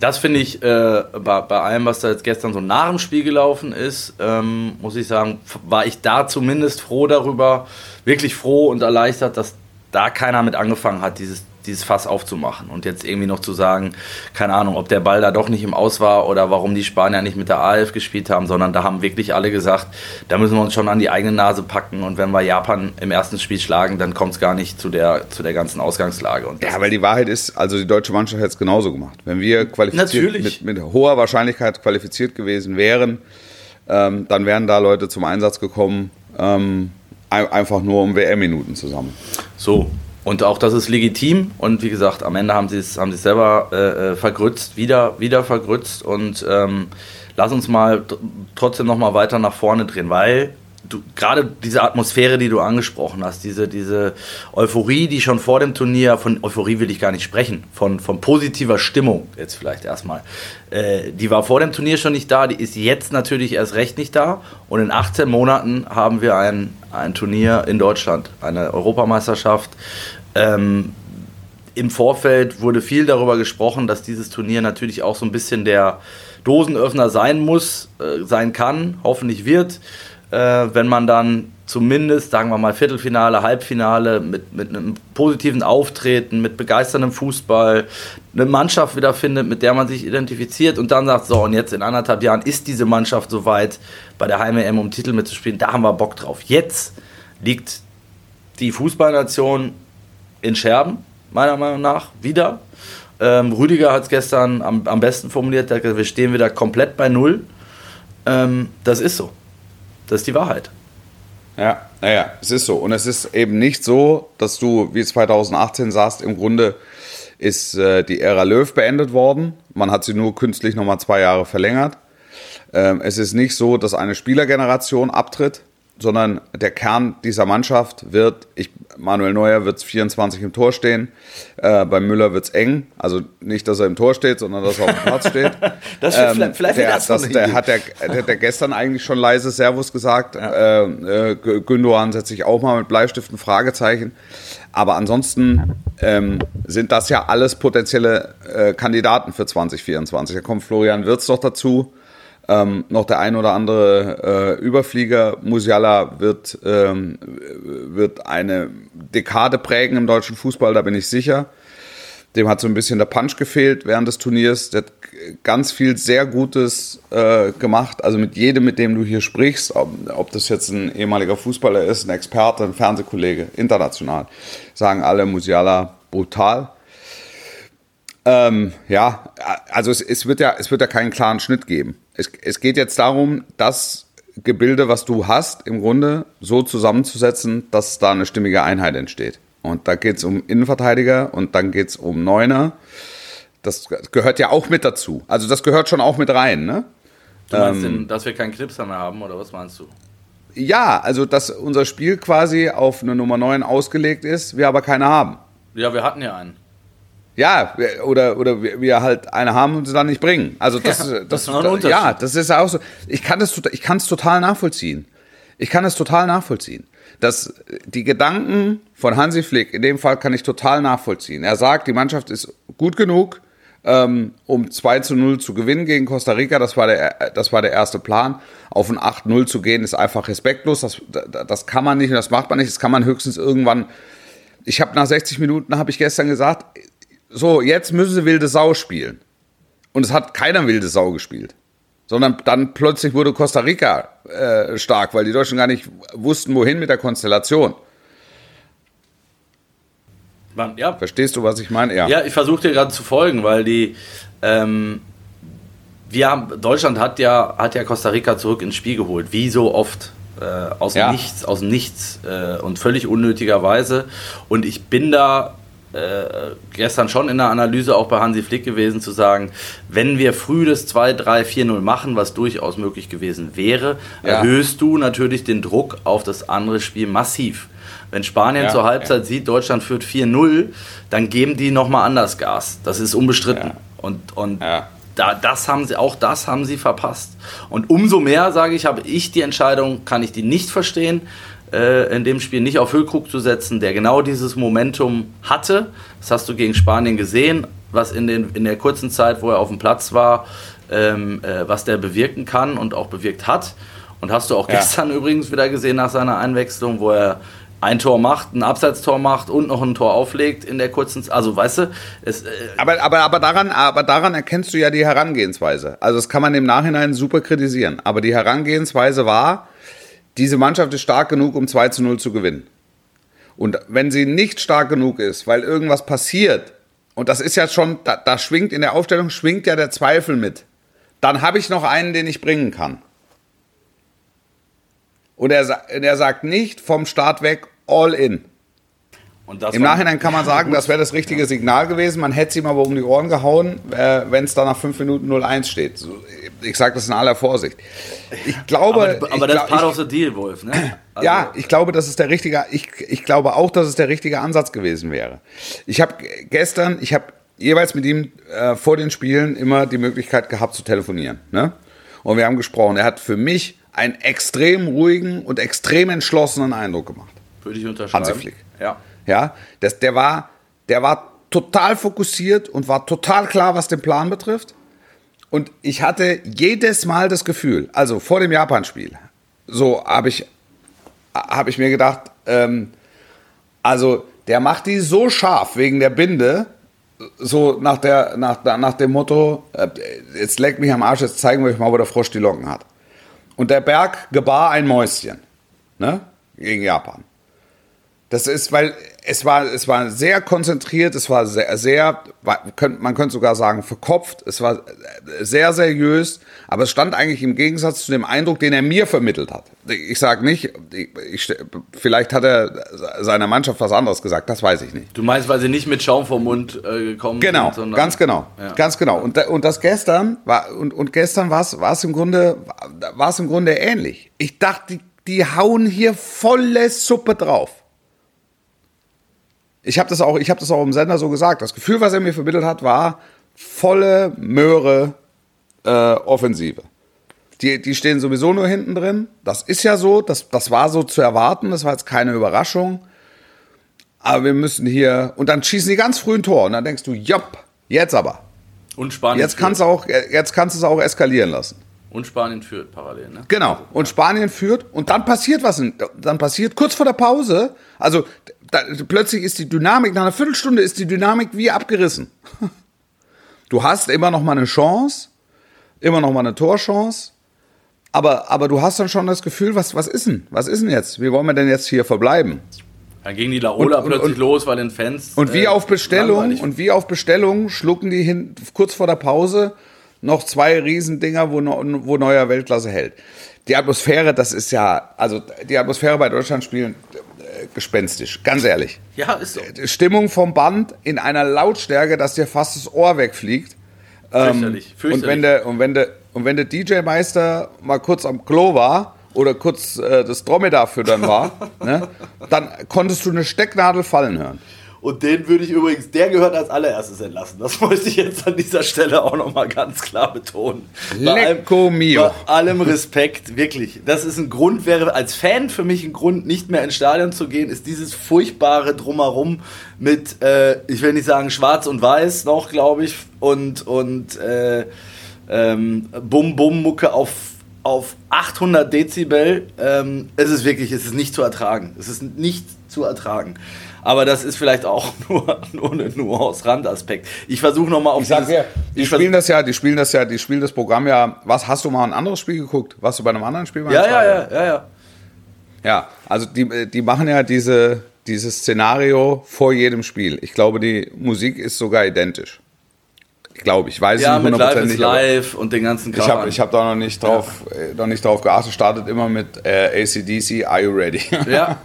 Das finde ich äh, bei, bei, allem, was da jetzt gestern so nach dem Spiel gelaufen ist, ähm, muss ich sagen, war ich da zumindest froh darüber, wirklich froh und erleichtert, dass da keiner mit angefangen hat, dieses dieses Fass aufzumachen und jetzt irgendwie noch zu sagen, keine Ahnung, ob der Ball da doch nicht im Aus war oder warum die Spanier nicht mit der A11 gespielt haben, sondern da haben wirklich alle gesagt, da müssen wir uns schon an die eigene Nase packen und wenn wir Japan im ersten Spiel schlagen, dann kommt es gar nicht zu der, zu der ganzen Ausgangslage. Und ja, weil die Wahrheit ist, also die deutsche Mannschaft hätte es genauso gemacht. Wenn wir qualifiziert, mit, mit, hoher Wahrscheinlichkeit qualifiziert gewesen wären, ähm, dann wären da Leute zum Einsatz gekommen, ähm, einfach nur um WM-Minuten zusammen. So, und auch das ist legitim. Und wie gesagt, am Ende haben sie es haben selber äh, äh, vergrützt, wieder, wieder vergrützt. Und ähm, lass uns mal trotzdem nochmal weiter nach vorne drehen, weil du gerade diese Atmosphäre, die du angesprochen hast, diese, diese Euphorie, die schon vor dem Turnier, von Euphorie will ich gar nicht sprechen, von, von positiver Stimmung jetzt vielleicht erstmal, äh, die war vor dem Turnier schon nicht da, die ist jetzt natürlich erst recht nicht da. Und in 18 Monaten haben wir ein, ein Turnier in Deutschland, eine Europameisterschaft. Ähm, Im Vorfeld wurde viel darüber gesprochen, dass dieses Turnier natürlich auch so ein bisschen der Dosenöffner sein muss, äh, sein kann, hoffentlich wird äh, wenn man dann zumindest, sagen wir mal, Viertelfinale, Halbfinale mit, mit einem positiven Auftreten, mit begeisterndem Fußball, eine Mannschaft wiederfindet, mit der man sich identifiziert und dann sagt, so, und jetzt in anderthalb Jahren ist diese Mannschaft soweit, bei der Heim-EM um Titel mitzuspielen, da haben wir Bock drauf. Jetzt liegt die Fußballnation in Scherben, meiner Meinung nach, wieder. Ähm, Rüdiger hat es gestern am, am besten formuliert, wir stehen wieder komplett bei Null. Ähm, das ist so. Das ist die Wahrheit. Ja, naja, es ist so. Und es ist eben nicht so, dass du, wie 2018 sagst, im Grunde ist äh, die Ära Löw beendet worden. Man hat sie nur künstlich nochmal zwei Jahre verlängert. Ähm, es ist nicht so, dass eine Spielergeneration abtritt, sondern der Kern dieser Mannschaft wird, ich Manuel Neuer wird es 24 im Tor stehen. Äh, bei Müller wird es eng. Also nicht, dass er im Tor steht, sondern dass er auf dem Platz steht. das ähm, vielleicht, vielleicht der, das, das der hat der, der, der, gestern eigentlich schon leise Servus gesagt. Ja. Äh, äh, Gündogan setzt sich auch mal mit Bleistiften Fragezeichen. Aber ansonsten ähm, sind das ja alles potenzielle äh, Kandidaten für 2024. Da kommt Florian Wirz doch dazu. Ähm, noch der ein oder andere äh, Überflieger. Musiala wird, ähm, wird eine Dekade prägen im deutschen Fußball, da bin ich sicher. Dem hat so ein bisschen der Punch gefehlt während des Turniers. Der hat ganz viel sehr Gutes äh, gemacht. Also mit jedem, mit dem du hier sprichst, ob, ob, das jetzt ein ehemaliger Fußballer ist, ein Experte, ein Fernsehkollege, international, sagen alle Musiala brutal. Ähm, ja, also es, es, wird ja, es wird ja keinen klaren Schnitt geben. Es, es geht jetzt darum, das Gebilde, was du hast, im Grunde so zusammenzusetzen, dass da eine stimmige Einheit entsteht. Und da geht es um Innenverteidiger und dann geht es um Neuner. Das gehört ja auch mit dazu. Also das gehört schon auch mit rein, ne? Du meinst, ähm, denn, dass wir keinen Knipser mehr haben, oder was meinst du? Ja, also dass unser Spiel quasi auf eine Nummer 9 ausgelegt ist, wir aber keine haben. Ja, wir hatten ja einen. Ja, oder, oder wir halt eine haben und sie dann nicht bringen. Also das, ja, das, das, das ja, das ist auch so. Ich kann es ich kann es total nachvollziehen. Ich kann es total nachvollziehen dass die Gedanken von Hansi Flick, in dem Fall kann ich total nachvollziehen. Er sagt, die Mannschaft ist gut genug, ähm, um 2 zu 0 zu gewinnen gegen Costa Rica. Das war der, das war der erste Plan. Auf ein 8-0 zu gehen, ist einfach respektlos. Das, das kann man nicht und das macht man nicht. Das kann man höchstens irgendwann. Ich habe nach 60 Minuten, habe ich gestern gesagt, so, jetzt müssen sie wilde Sau spielen. Und es hat keiner wilde Sau gespielt sondern dann plötzlich wurde Costa Rica äh, stark, weil die Deutschen gar nicht wussten, wohin mit der Konstellation. Ja. Verstehst du, was ich meine? Ja, ja ich versuche dir gerade zu folgen, weil die ähm, wir haben, Deutschland hat ja, hat ja Costa Rica zurück ins Spiel geholt, wie so oft. Äh, aus ja. Nichts, aus Nichts äh, und völlig unnötigerweise. Und ich bin da äh, gestern schon in der Analyse auch bei Hansi Flick gewesen, zu sagen, wenn wir früh das 2, 3, 4, 0 machen, was durchaus möglich gewesen wäre, ja. erhöhst du natürlich den Druck auf das andere Spiel massiv. Wenn Spanien ja, zur Halbzeit ja. sieht, Deutschland führt 4-0, dann geben die nochmal anders Gas. Das ist unbestritten. Und, und da, das haben sie, auch das haben sie verpasst. Und umso mehr, sage ich, habe ich die Entscheidung, kann ich die nicht verstehen, äh, in dem Spiel nicht auf Füllkrug zu setzen, der genau dieses Momentum hatte. Das hast du gegen Spanien gesehen, was in, den, in der kurzen Zeit, wo er auf dem Platz war, ähm, äh, was der bewirken kann und auch bewirkt hat. Und hast du auch ja. gestern übrigens wieder gesehen nach seiner Einwechslung, wo er ein Tor macht, ein Abseitstor macht und noch ein Tor auflegt in der kurzen, Zeit. also weißt du, es, äh aber aber aber daran aber daran erkennst du ja die Herangehensweise. Also das kann man im Nachhinein super kritisieren, aber die Herangehensweise war, diese Mannschaft ist stark genug, um 2 zu 0 zu gewinnen. Und wenn sie nicht stark genug ist, weil irgendwas passiert, und das ist ja schon, da, da schwingt in der Aufstellung, schwingt ja der Zweifel mit, dann habe ich noch einen, den ich bringen kann. Und er, er sagt nicht vom Start weg all in. Im Nachhinein kann man sagen, das wäre das richtige Signal gewesen. Man hätte ihm aber um die Ohren gehauen, äh, wenn es da nach 5 Minuten 0-1 steht. Ich sage das in aller Vorsicht. Ich glaube. Aber, aber das ist part of the deal, Wolf, ne? Also ja, ich glaube, das ist der richtige. Ich, ich glaube auch, dass es der richtige Ansatz gewesen wäre. Ich habe gestern, ich habe jeweils mit ihm äh, vor den Spielen immer die Möglichkeit gehabt zu telefonieren. Ne? Und wir haben gesprochen. Er hat für mich einen extrem ruhigen und extrem entschlossenen Eindruck gemacht. Würde ich unterschreiben. Hansi Flick. Ja. Ja, das, der, war, der war total fokussiert und war total klar, was den Plan betrifft. Und ich hatte jedes Mal das Gefühl, also vor dem Japan-Spiel, so habe ich, hab ich mir gedacht, ähm, also der macht die so scharf wegen der Binde, so nach, der, nach, nach dem Motto, äh, jetzt leckt mich am Arsch, jetzt zeigen wir euch mal, wo der Frosch die Locken hat. Und der Berg gebar ein Mäuschen, ne, gegen Japan. Das ist, weil es war, es war sehr konzentriert, es war sehr, sehr, man könnte sogar sagen, verkopft, es war sehr seriös, aber es stand eigentlich im Gegensatz zu dem Eindruck, den er mir vermittelt hat. Ich sage nicht, ich, vielleicht hat er seiner Mannschaft was anderes gesagt, das weiß ich nicht. Du meinst, weil sie nicht mit Schaum vom Mund äh, gekommen genau, sind? Genau, ganz genau, ja. ganz genau. Und, und das gestern war, und, und gestern war es, war es im Grunde, war es im Grunde ähnlich. Ich dachte, die, die hauen hier volle Suppe drauf ich habe das auch, ich habe das auch im Sender so gesagt. Das Gefühl, was er mir vermittelt hat, war volle Möhre äh, Offensive. Die, die stehen sowieso nur hinten drin. Das ist ja so, das, das war so zu erwarten, das war jetzt keine Überraschung. Aber wir müssen hier, und dann schießen die ganz früh ein Tor und dann denkst du, jopp, jetzt aber. Und Spanien jetzt kannst, auch, jetzt kannst du es auch eskalieren lassen. Und Spanien führt parallel, ne? Genau. Und Spanien führt und dann passiert was. Dann passiert kurz vor der Pause, also da, plötzlich ist die Dynamik, nach einer Viertelstunde ist die Dynamik wie abgerissen. Du hast immer noch mal eine Chance, immer noch mal eine Torchance, aber, aber du hast dann schon das Gefühl, was, was ist denn? Was ist denn jetzt? Wie wollen wir denn jetzt hier verbleiben? Dann ging die Laola und, plötzlich und, los, weil den Fans. Und wie äh, auf Bestellung, und wie auf Bestellung schlucken die hin, kurz vor der Pause noch zwei Riesendinger, wo, wo neuer Weltklasse hält. Die Atmosphäre, das ist ja, also die Atmosphäre bei Deutschlandspielen äh, gespenstisch, ganz ehrlich. Ja, ist so. Stimmung vom Band in einer Lautstärke, dass dir fast das Ohr wegfliegt. Fürchterlich, fürchterlich. Und wenn der, und wenn der, und wenn der DJ-Meister mal kurz am Klo war oder kurz äh, das Dromedar füttern war, ne, dann konntest du eine Stecknadel fallen hören. Und den würde ich übrigens, der gehört als allererstes entlassen. Das möchte ich jetzt an dieser Stelle auch nochmal ganz klar betonen. Lecco allem, mio. Bei allem Respekt, wirklich. Das ist ein Grund, wäre als Fan für mich ein Grund, nicht mehr ins Stadion zu gehen, ist dieses furchtbare Drumherum mit, äh, ich will nicht sagen schwarz und weiß noch, glaube ich, und, und äh, ähm, Bum-Bum-Mucke auf auf 800 Dezibel. Ähm, es ist wirklich, es ist nicht zu ertragen. Es ist nicht zu ertragen. Aber das ist vielleicht auch nur, nur eine Nuance-Randaspekt. Ich versuche nochmal auf ich die spielen das ja, die spielen das ja, die spielen das Programm ja. Was hast du mal ein anderes Spiel geguckt? Warst du bei einem anderen Spiel? Ja, ja, ja, ja, ja. Ja, also die, die machen ja diese, dieses Szenario vor jedem Spiel. Ich glaube, die Musik ist sogar identisch. Ich glaube, ich weiß ja, es nicht hundertprozentig. live und den ganzen Kram. Ich habe ich hab da noch nicht drauf, ja. Äh, noch nicht drauf geachtet. Startet immer mit äh, ACDC, Are You Ready? Ja,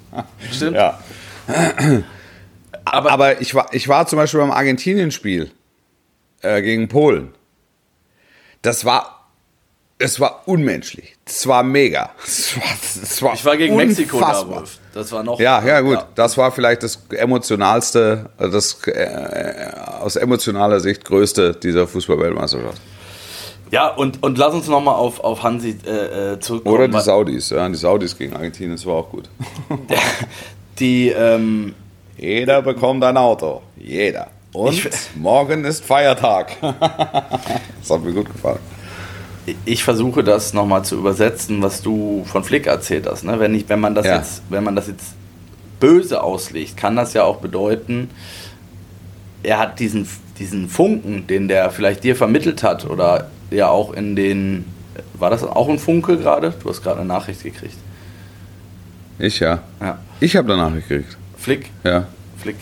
stimmt. Ja. Aber, Aber, ich, war, ich war zum Beispiel beim Argentinien-Spiel äh, gegen Polen. Das war, es war unmenschlich. Das war mega. Das war, das war ich war gegen unfassbar. Mexiko da, Das war noch. Ja, ja, gut. Ja. Das war vielleicht das emotionalste, das äh, aus emotionaler Sicht größte dieser Fußball-Weltmeisterschaft. Ja, und, und lass uns nochmal auf, auf Hansi äh, äh, zurückkommen. Oder die Saudis, ja, die Saudis gegen Argentinien, das war auch gut. die, ähm, Jeder bekommt ein Auto. Jeder. Und ich, morgen ist Feiertag. das hat mir gut gefallen. Ich versuche das nochmal zu übersetzen, was du von Flick erzählt hast. Ne? Wenn, ich, wenn, man das ja. jetzt, wenn man das jetzt böse auslegt, kann das ja auch bedeuten, er hat diesen, diesen Funken, den der vielleicht dir vermittelt hat oder ja auch in den. War das auch ein Funke gerade? Du hast gerade eine Nachricht gekriegt. Ich ja. ja. Ich habe Nachricht gekriegt. Flick? Ja. Flick.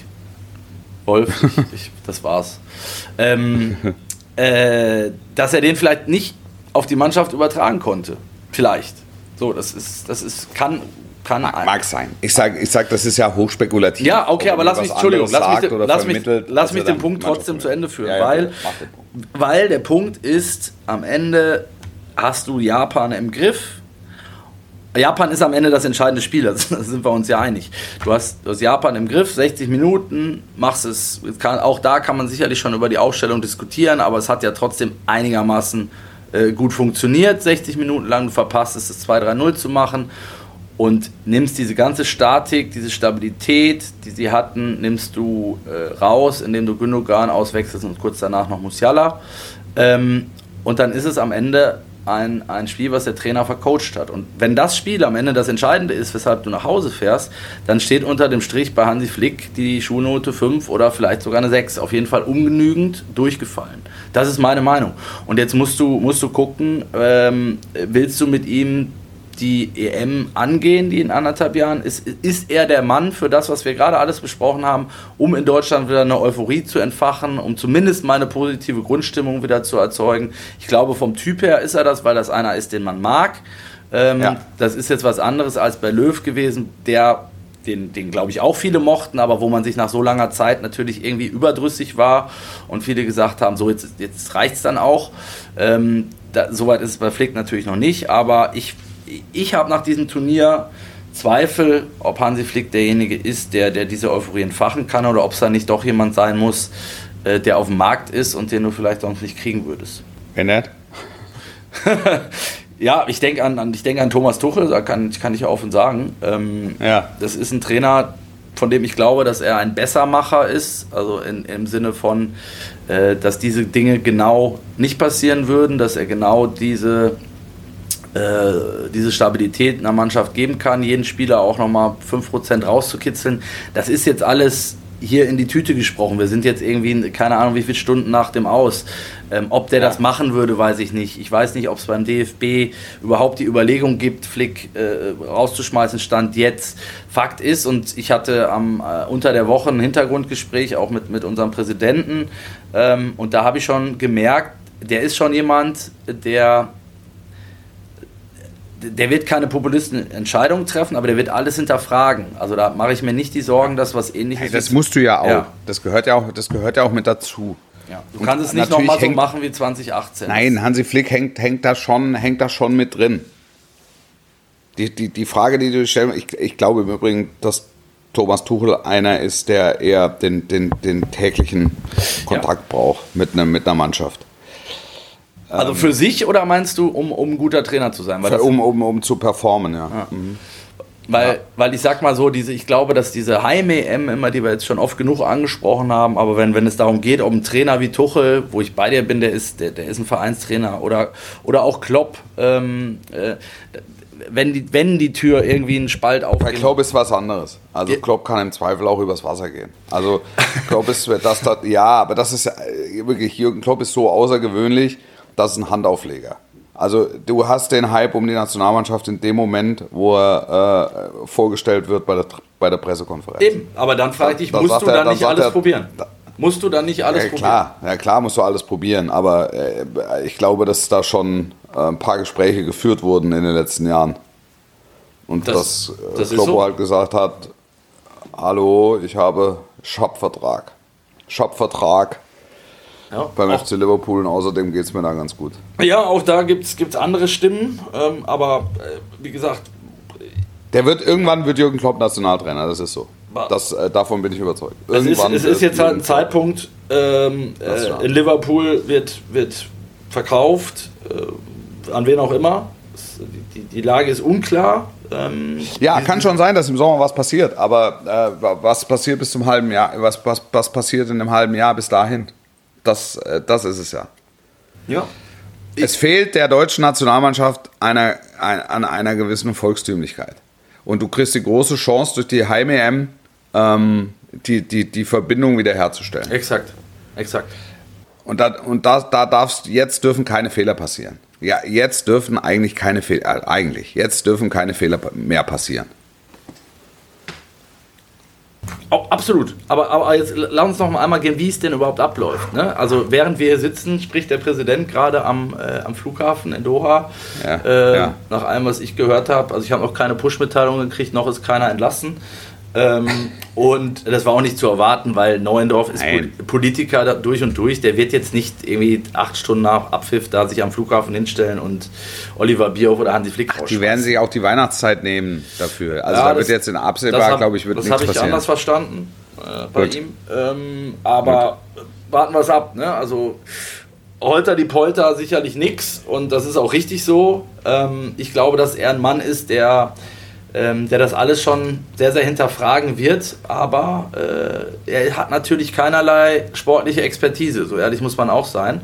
Wolf, ich, ich, das war's. Ähm, äh, dass er den vielleicht nicht auf die Mannschaft übertragen konnte. Vielleicht. So, das ist, das ist, kann, kann mag, mag sein. Ich sage, ich sag, das ist ja hochspekulativ. Ja, okay, aber lass mich, Entschuldigung, lass mich, lass mich, lass mich den Punkt trotzdem zu Ende führen, ja, ja, weil, weil der Punkt ist, am Ende hast du Japan im Griff. Japan ist am Ende das entscheidende Spiel, da sind wir uns ja einig. Du hast, du hast Japan im Griff, 60 Minuten, machst es, kann, auch da kann man sicherlich schon über die Aufstellung diskutieren, aber es hat ja trotzdem einigermaßen äh, gut funktioniert, 60 Minuten lang, du verpasst es, das 2-3-0 zu machen und nimmst diese ganze Statik, diese Stabilität, die sie hatten, nimmst du äh, raus, indem du Gündogan auswechselst und kurz danach noch Musiala. Ähm, und dann ist es am Ende ein, ein Spiel, was der Trainer vercoacht hat. Und wenn das Spiel am Ende das Entscheidende ist, weshalb du nach Hause fährst, dann steht unter dem Strich bei Hansi Flick die Schulnote 5 oder vielleicht sogar eine 6. Auf jeden Fall ungenügend durchgefallen. Das ist meine Meinung. Und jetzt musst du, musst du gucken, ähm, willst du mit ihm die EM angehen, die in anderthalb Jahren, ist, ist er der Mann für das, was wir gerade alles besprochen haben, um in Deutschland wieder eine Euphorie zu entfachen, um zumindest mal eine positive Grundstimmung wieder zu erzeugen. Ich glaube, vom Typ her ist er das, weil das einer ist, den man mag. Ähm, ja. Das ist jetzt was anderes als bei Löw gewesen, der den, den glaube ich auch viele mochten, aber wo man sich nach so langer Zeit natürlich irgendwie überdrüssig war und viele gesagt haben, so jetzt, jetzt reicht es dann auch. Ähm, da, Soweit ist es bei Flick natürlich noch nicht, aber ich ich habe nach diesem Turnier Zweifel, ob Hansi Flick derjenige ist, der, der diese Euphorie entfachen kann oder ob es da nicht doch jemand sein muss, äh, der auf dem Markt ist und den du vielleicht sonst nicht kriegen würdest. Wer nicht? ja, ich denke an, an, denk an Thomas Tuchel, da kann, kann ich offen sagen. Ähm, ja. Das ist ein Trainer, von dem ich glaube, dass er ein Bessermacher ist, also in, im Sinne von, äh, dass diese Dinge genau nicht passieren würden, dass er genau diese, diese Stabilität in der Mannschaft geben kann, jeden Spieler auch nochmal 5% rauszukitzeln. Das ist jetzt alles hier in die Tüte gesprochen. Wir sind jetzt irgendwie, keine Ahnung, wie viele Stunden nach dem Aus. Ähm, ob der ja. das machen würde, weiß ich nicht. Ich weiß nicht, ob es beim DFB überhaupt die Überlegung gibt, Flick äh, rauszuschmeißen, Stand jetzt. Fakt ist, und ich hatte am, äh, unter der Woche ein Hintergrundgespräch auch mit, mit unserem Präsidenten, ähm, und da habe ich schon gemerkt, der ist schon jemand, der der wird keine populistischen Entscheidungen treffen, aber der wird alles hinterfragen. Also da mache ich mir nicht die Sorgen, dass was ähnliches. Hey, das musst du ja auch. Ja. Das gehört ja auch, das gehört ja auch mit dazu. Ja. Du kannst es nicht nochmal so machen wie 2018. Nein, Hansi Flick hängt, hängt, da, schon, hängt da schon mit drin. Die, die, die Frage, die du stellst, ich, ich glaube im Übrigen, dass Thomas Tuchel einer ist, der eher den, den, den täglichen Kontakt ja. braucht mit, ne, mit einer Mannschaft. Also für sich oder meinst du, um, um ein guter Trainer zu sein? Für, um, um, um zu performen, ja. ja. Mhm. Weil, ja. weil ich sag mal so, diese, ich glaube, dass diese Heim-EM immer, die wir jetzt schon oft genug angesprochen haben, aber wenn, wenn es darum geht, ob ein Trainer wie Tuchel, wo ich bei dir bin, der ist, der, der ist ein Vereinstrainer oder, oder auch Klopp, ähm, äh, wenn die, wenn die Tür irgendwie einen Spalt aufgeht. Bei Klopp ist was anderes. Also Klopp kann im Zweifel auch übers Wasser gehen. Also Klopp ist das, das ja, aber das ist äh, wirklich, Jürgen Klopp ist so außergewöhnlich, das ist ein Handaufleger. Also du hast den Hype um die Nationalmannschaft in dem Moment, wo er äh, vorgestellt wird bei der, bei der Pressekonferenz. Eben, aber dann frage ich dich, da, musst du dann, nicht alles er, probieren? Da, musst du dann nicht alles ja, klar, probieren? Ja klar musst du alles probieren, aber äh, ich glaube, dass da schon äh, ein paar Gespräche geführt wurden in den letzten Jahren. Und das, dass äh, Kloppo so. halt gesagt hat, hallo, ich habe Shop-Vertrag. Shop-Vertrag ja, beim FC Liverpool und außerdem geht es mir da ganz gut. Ja, auch da gibt es andere Stimmen, ähm, aber äh, wie gesagt. Der wird irgendwann wird Jürgen Klopp Nationaltrainer, das ist so. Das, äh, davon bin ich überzeugt. Irgendwann es ist, es ist jetzt halt ein Zeitpunkt, ähm, äh, in Liverpool wird, wird verkauft, äh, an wen auch immer. Die, die Lage ist unklar. Ähm, ja, kann schon sein, dass im Sommer was passiert, aber äh, was passiert bis zum halben Jahr, was, was, was passiert in einem halben Jahr bis dahin? Das, äh, das ist es ja. Ja. Es fehlt der deutschen Nationalmannschaft einer, an einer gewissen Volkstümlichkeit. Und du kriegst die große Chance durch die Heim-EM, ähm, die, die, die Verbindung wiederherzustellen. Exakt, exakt. Und, da, und da, da darfst, jetzt dürfen keine Fehler passieren. Ja, jetzt dürfen eigentlich keine Fehler, äh, eigentlich, jetzt dürfen keine Fehler mehr passieren. Oh, absolut. Aber, aber jetzt lass uns noch mal einmal gehen, wie es denn überhaupt abläuft. Ne? Also während wir hier sitzen, spricht der Präsident gerade am, äh, am Flughafen in Doha. Ja, äh, ja. Nach allem, was ich gehört habe. Also ich habe noch keine Push-Mitteilung gekriegt, noch ist keiner entlassen. Ähm, und das war auch nicht zu erwarten, weil Neuendorf ist Nein. Politiker durch und durch. Der wird jetzt nicht irgendwie acht Stunden nach Abpfiff da sich am Flughafen hinstellen und Oliver Bierhoff oder Hansi Flick Ach, Die werden sich auch die Weihnachtszeit nehmen dafür. Also ja, da wird jetzt in absehbar, glaube ich, wird das nichts passieren. Das habe ich anders verstanden äh, bei Gut. ihm. Ähm, aber Gut. warten wir es ab. Ne? Also Holter die Polter sicherlich nichts und das ist auch richtig so. Ähm, ich glaube, dass er ein Mann ist, der ähm, der das alles schon sehr, sehr hinterfragen wird. Aber äh, er hat natürlich keinerlei sportliche Expertise, so ehrlich muss man auch sein.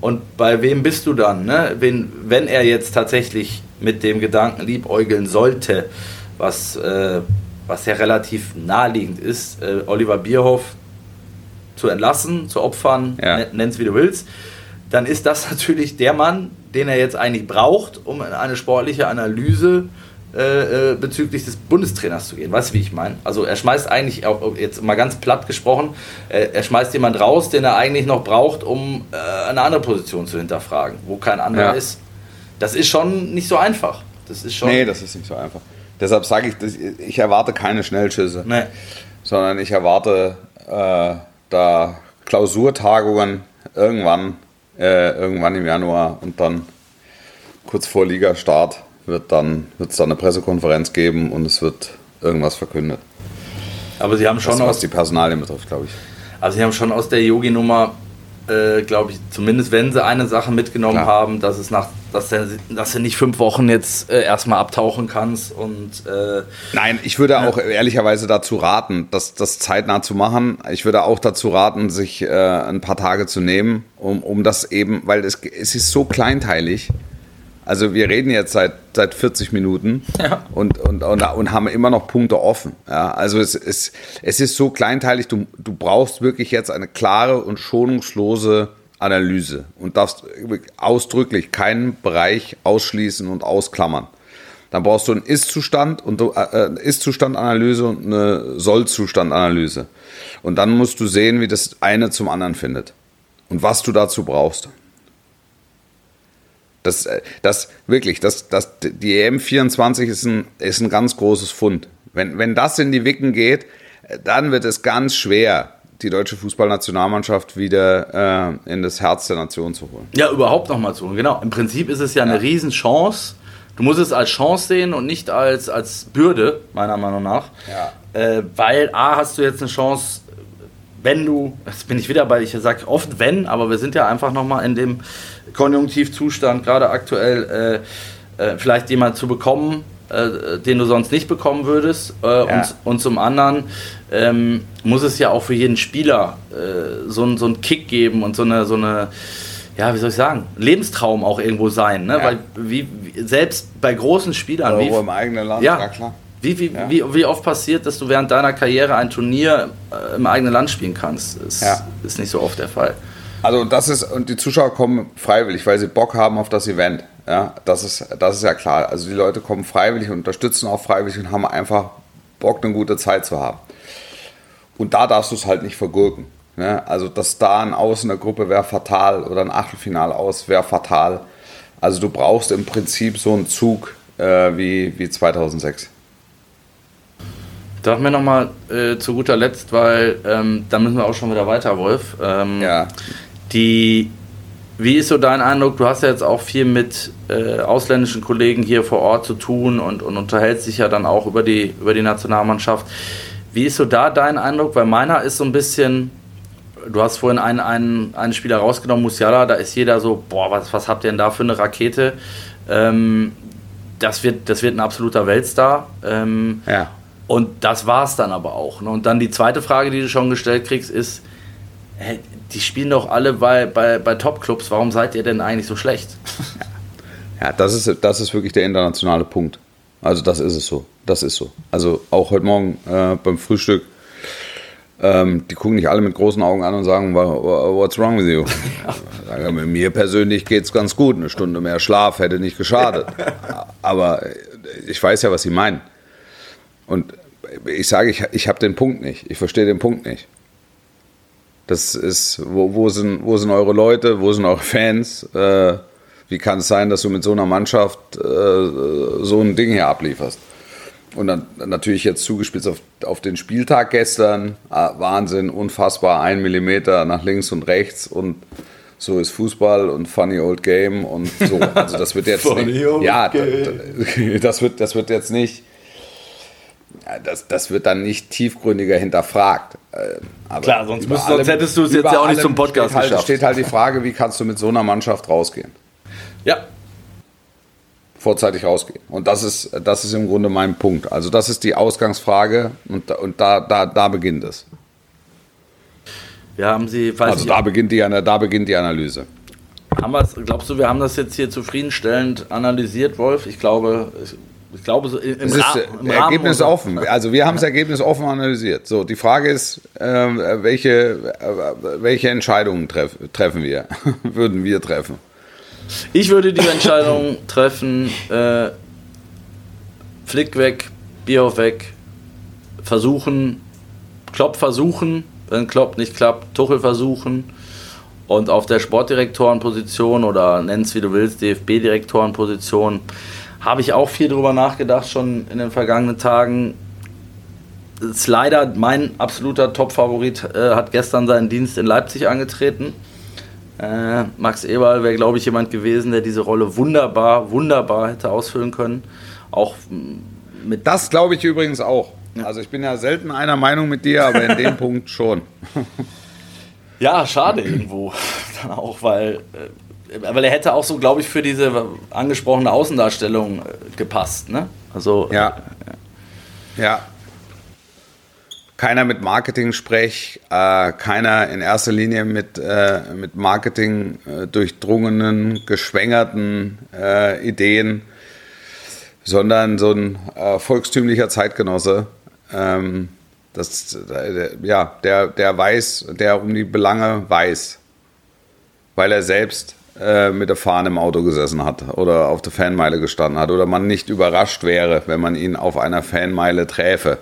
Und bei wem bist du dann? Ne? Wenn, wenn er jetzt tatsächlich mit dem Gedanken liebäugeln sollte, was, äh, was ja relativ naheliegend ist, äh, Oliver Bierhoff zu entlassen, zu opfern, ja. nenn es wie du willst, dann ist das natürlich der Mann, den er jetzt eigentlich braucht, um eine sportliche Analyse äh, äh, bezüglich des Bundestrainers zu gehen. Weißt du, wie ich meine? Also er schmeißt eigentlich, auch jetzt mal ganz platt gesprochen, äh, er schmeißt jemand raus, den er eigentlich noch braucht, um äh, eine andere Position zu hinterfragen, wo kein anderer ja. ist. Das ist schon nicht so einfach. Das ist schon nee, das ist nicht so einfach. Deshalb sage ich, ich erwarte keine Schnellschüsse, nee. sondern ich erwarte äh, da Klausurtagungen irgendwann, äh, irgendwann im Januar und dann kurz vor Ligastart wird dann wird es dann eine Pressekonferenz geben und es wird irgendwas verkündet. Aber Sie haben schon was, was die Personalien betrifft, glaube ich. Also Sie haben schon aus der Yogi-Nummer äh, glaube ich, zumindest wenn sie eine Sache mitgenommen Klar. haben, dass es nach, dass, der, dass du nicht fünf Wochen jetzt äh, erstmal abtauchen kannst und äh, Nein, ich würde auch ehrlicherweise dazu raten, das, das zeitnah zu machen. Ich würde auch dazu raten, sich äh, ein paar Tage zu nehmen, um, um das eben, weil es, es ist so kleinteilig. Also wir reden jetzt seit, seit 40 Minuten ja. und, und, und, und, haben immer noch Punkte offen. Ja, also es, es, es ist so kleinteilig, du, du brauchst wirklich jetzt eine klare und schonungslose Analyse und darfst ausdrücklich keinen Bereich ausschließen und ausklammern. Dann brauchst du einen Ist-Zustand und äh, Ist-Zustand-Analyse und eine Soll-Zustand-Analyse. Und dann musst du sehen, wie das eine zum anderen findet und was du dazu brauchst. Das, äh, das wirklich, das, das, die EM24 ist ein, ist ein ganz großes Fund. Wenn, wenn das in die Wicken geht, äh, dann wird es ganz schwer, die deutsche Fußballnationalmannschaft wieder äh, in das Herz der Nation zu holen. Ja, überhaupt nochmal zu holen. Genau. Im Prinzip ist es ja, ja. eine Riesenchance. Du musst es als Chance sehen und nicht als, als Bürde, meiner Meinung nach. Ja. Äh, weil A, hast du jetzt eine Chance, wenn du, jetzt bin ich wieder bei, ich sage oft wenn, aber wir sind ja einfach nochmal in dem Konjunktivzustand, gerade aktuell, äh, äh, vielleicht jemand zu bekommen, äh, den du sonst nicht bekommen würdest. Äh, ja. und, und, zum anderen ähm, muss es ja auch für jeden Spieler äh, so, so einen Kick geben und so eine, so eine ja, wie soll ich sagen, Lebenstraum auch irgendwo sein. Ne? Ja. Weil wie, wie, selbst bei großen Spielern. Oder wie, im eigenen Land, ja, ja klar. Wie, wie, ja. wie, wie oft passiert, dass du während deiner Karriere ein Turnier äh, im eigenen Land spielen kannst? Das ja. ist nicht so oft der Fall. Also das ist, und die Zuschauer kommen freiwillig, weil sie Bock haben auf das Event. Ja, das ist, das ist ja klar. Also die Leute kommen freiwillig und unterstützen auch freiwillig und haben einfach Bock, eine gute Zeit zu haben. Und da darfst du es halt nicht vergurken. Ne? Also dass da ein Aus in der Gruppe wäre fatal oder ein Achtelfinale aus wäre fatal. Also du brauchst im Prinzip so einen Zug äh, wie, wie 2006. Sag mir nochmal äh, zu guter Letzt, weil ähm, da müssen wir auch schon wieder weiter, Wolf. Ähm, ja. Die, wie ist so dein Eindruck? Du hast ja jetzt auch viel mit äh, ausländischen Kollegen hier vor Ort zu tun und, und unterhältst dich ja dann auch über die, über die Nationalmannschaft. Wie ist so da dein Eindruck? Weil meiner ist so ein bisschen, du hast vorhin einen, einen, einen Spieler rausgenommen, Musiala, da ist jeder so, boah, was, was habt ihr denn da für eine Rakete? Ähm, das, wird, das wird ein absoluter Weltstar. Ähm, ja. Und das war es dann aber auch. Ne? Und dann die zweite Frage, die du schon gestellt kriegst, ist, die spielen doch alle bei, bei, bei Top-Clubs, warum seid ihr denn eigentlich so schlecht? Ja, das ist, das ist wirklich der internationale Punkt. Also das ist es so. Das ist so. Also auch heute Morgen äh, beim Frühstück, ähm, die gucken nicht alle mit großen Augen an und sagen, what's wrong with you? Ja. Mit mir persönlich geht es ganz gut. Eine Stunde mehr Schlaf hätte nicht geschadet. Aber ich weiß ja, was sie meinen. Und ich sage, ich, ich habe den Punkt nicht. Ich verstehe den Punkt nicht. Das ist, wo, wo, sind, wo sind eure Leute, wo sind eure Fans? Äh, wie kann es sein, dass du mit so einer Mannschaft äh, so ein Ding hier ablieferst? Und dann natürlich jetzt zugespitzt auf, auf den Spieltag gestern. Ah, Wahnsinn, unfassbar, ein Millimeter nach links und rechts und so ist Fußball und funny old game und so. Also das wird jetzt nicht, ja, das wird, das wird jetzt nicht das, das wird dann nicht tiefgründiger hinterfragt. Äh, aber Klar, sonst, müsst, allem, sonst hättest du es jetzt ja auch nicht zum Podcast steht halt, steht halt die Frage, wie kannst du mit so einer Mannschaft rausgehen? Ja. Vorzeitig rausgehen. Und das ist, das ist im Grunde mein Punkt. Also das ist die Ausgangsfrage und, und da, da, da beginnt es. Ja, haben Sie, also da beginnt, die, da beginnt die Analyse. Haben glaubst du, wir haben das jetzt hier zufriedenstellend analysiert, Wolf? Ich glaube, ich glaube, so im, es ist Ra im Ergebnis offen. Also wir haben das Ergebnis offen analysiert. So, die Frage ist, äh, welche, äh, welche Entscheidungen treff, treffen wir, würden wir treffen? Ich würde die Entscheidung treffen, äh, Flick weg, Bierhoff weg, versuchen, Klopp versuchen, wenn Klopp nicht klappt, Tuchel versuchen und auf der Sportdirektorenposition oder nenn's wie du willst, DFB-Direktorenposition habe ich auch viel drüber nachgedacht, schon in den vergangenen Tagen. Ist leider mein absoluter Top-Favorit, äh, hat gestern seinen Dienst in Leipzig angetreten. Äh, Max Eberl wäre, glaube ich, jemand gewesen, der diese Rolle wunderbar, wunderbar hätte ausfüllen können. Auch mit. Das glaube ich übrigens auch. Also ich bin ja selten einer Meinung mit dir, aber in dem Punkt schon. Ja, schade irgendwo. Dann auch, weil, äh, weil er hätte auch so, glaube ich, für diese angesprochene Außendarstellung äh, gepasst. Ne? Also, ja. ja. ja. Keiner mit Marketing-Sprech, äh, keiner in erster Linie mit, äh, mit Marketing äh, durchdrungenen, geschwängerten äh, Ideen, sondern so ein volkstümlicher Zeitgenosse. Ähm, das, ja, der, der weiß, der um die Belange weiß, weil er selbst äh, mit der Fahne im Auto gesessen hat oder auf der Fanmeile gestanden hat oder man nicht überrascht wäre, wenn man ihn auf einer Fanmeile träfe.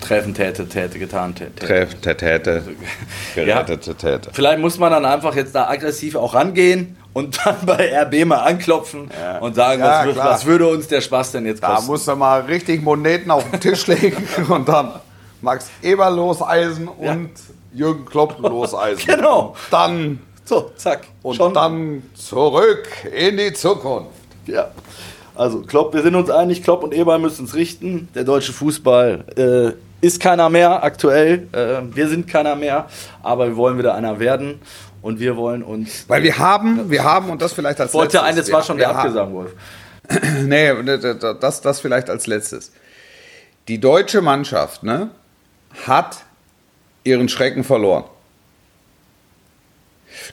Treffen täte, täte, getan täte. Treffen täte, gerettet ja. täte. Vielleicht muss man dann einfach jetzt da aggressiv auch rangehen und dann bei RB mal anklopfen ja. und sagen, ja, was, was, würde uns der Spaß denn jetzt kosten? Da muss er mal richtig Moneten auf den Tisch legen und dann Max Eber loseisen ja. und Jürgen Klopp loseisen. genau. Und dann so, zack. Und schon. dann zurück in die Zukunft. Ja. Also Klopp, wir sind uns einig, Klopp und Eber müssen es richten. Der deutsche Fußball äh, ist keiner mehr aktuell. Äh, wir sind keiner mehr, aber wir wollen wieder einer werden und wir wollen uns. Weil wir haben, wir haben, und das vielleicht als Wollte letztes. eines war schon der Abgesang, Wolf. nee, das, das vielleicht als letztes. Die deutsche Mannschaft ne, hat ihren Schrecken verloren.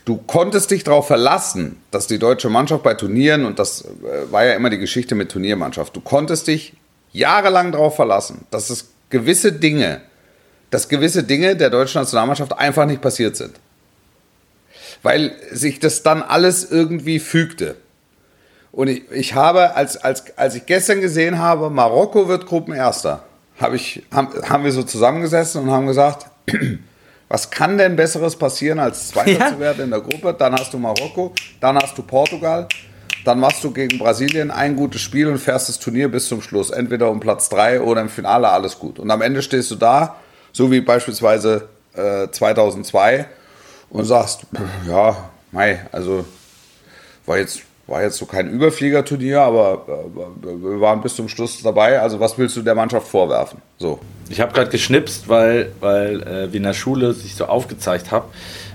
Du konntest dich darauf verlassen, dass die deutsche Mannschaft bei Turnieren, und das äh, war ja immer die Geschichte mit Turniermannschaft, du konntest dich jahrelang darauf verlassen, dass es gewisse Dinge, dass gewisse Dinge der deutschen Nationalmannschaft einfach nicht passiert sind weil sich das dann alles irgendwie fügte. Und ich, ich habe, als, als, als ich gestern gesehen habe, Marokko wird Gruppenerster, hab ich, haben, haben wir so zusammengesessen und haben gesagt, was kann denn Besseres passieren, als Zweiter ja. zu werden in der Gruppe? Dann hast du Marokko, dann hast du Portugal, dann machst du gegen Brasilien ein gutes Spiel und fährst das Turnier bis zum Schluss. Entweder um Platz 3 oder im Finale alles gut. Und am Ende stehst du da, so wie beispielsweise äh, 2002 und sagst, ja, mei, also war jetzt, war jetzt so kein Überfliegerturnier, aber äh, wir waren bis zum Schluss dabei. Also was willst du der Mannschaft vorwerfen? So. Ich habe gerade geschnipst, weil, weil äh, wie in der Schule sich so aufgezeigt habe.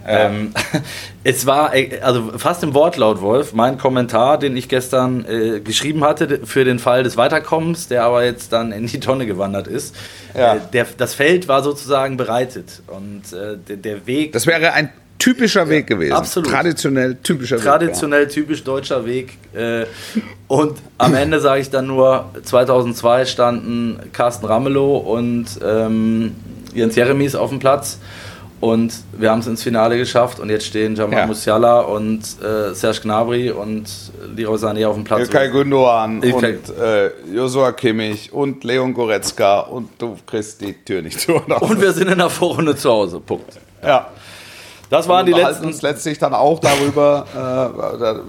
Ja. Ähm, es war äh, also fast im Wortlaut, Wolf, mein Kommentar, den ich gestern äh, geschrieben hatte für den Fall des Weiterkommens, der aber jetzt dann in die Tonne gewandert ist. Ja. Äh, der, das Feld war sozusagen bereitet und äh, der, der Weg. Das wäre ein typischer Weg gewesen. Absolut. Traditionell typischer Traditionell Weg. Traditionell typisch deutscher Weg. Äh, und am Ende sage ich dann nur, 2002 standen Carsten Ramelow und ähm, Jens Jeremies auf dem Platz. Und wir haben es ins Finale geschafft und jetzt stehen Jamal ja. Musiala und äh, Serge Gnabry und Leroy Sané auf dem Platz. Ilkay Gündoğan und äh, Joshua Kimmich und Leon Goretzka und du kriegst die Tür nicht zu. Und wir sind in der Vorrunde zu Hause. Punkt. Ja. Das waren die letzten. uns letztlich dann auch darüber,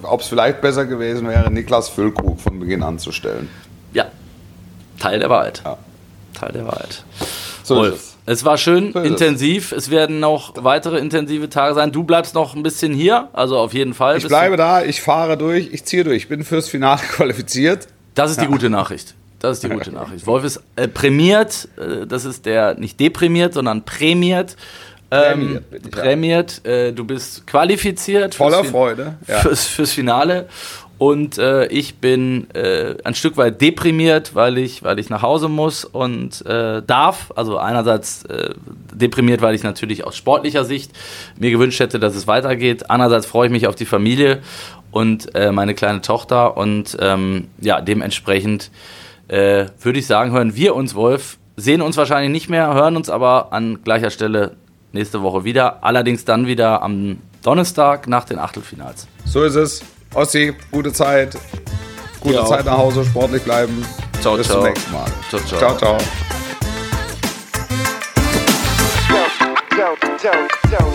äh, ob es vielleicht besser gewesen wäre, Niklas Füllkrug von Beginn an zu stellen. Ja, Teil der Wahrheit. Ja. Teil der Wahrheit. So Wolf, es. es. war schön, so intensiv. Es. es. werden noch weitere intensive Tage sein. Du bleibst noch ein bisschen hier, also auf jeden Fall. Ich bleibe da, ich fahre durch, ich ziehe durch. Ich bin fürs Finale qualifiziert. Das ist die ja. gute Nachricht. Das ist die gute Nachricht. Wolf ist äh, prämiert, äh, das ist der nicht deprimiert, sondern prämiert. Ähm, prämiert, prämiert äh, du bist qualifiziert. Voller Freude. Ja. Fürs, fürs Finale. Und äh, ich bin äh, ein Stück weit deprimiert, weil ich, weil ich nach Hause muss und äh, darf. Also einerseits äh, deprimiert, weil ich natürlich aus sportlicher Sicht mir gewünscht hätte, dass es weitergeht. Andererseits freue ich mich auf die Familie und äh, meine kleine Tochter. Und ähm, ja, dementsprechend würde ich sagen, hören wir uns, Wolf, sehen uns wahrscheinlich nicht mehr, hören uns aber an gleicher Stelle nächste Woche wieder. Allerdings dann wieder am Donnerstag nach den Achtelfinals. So ist es. Ossi, gute Zeit. Gute Zeit nach Hause, sportlich bleiben. Ciao, Bis ciao. zum nächsten Mal. Ciao, ciao. ciao, ciao.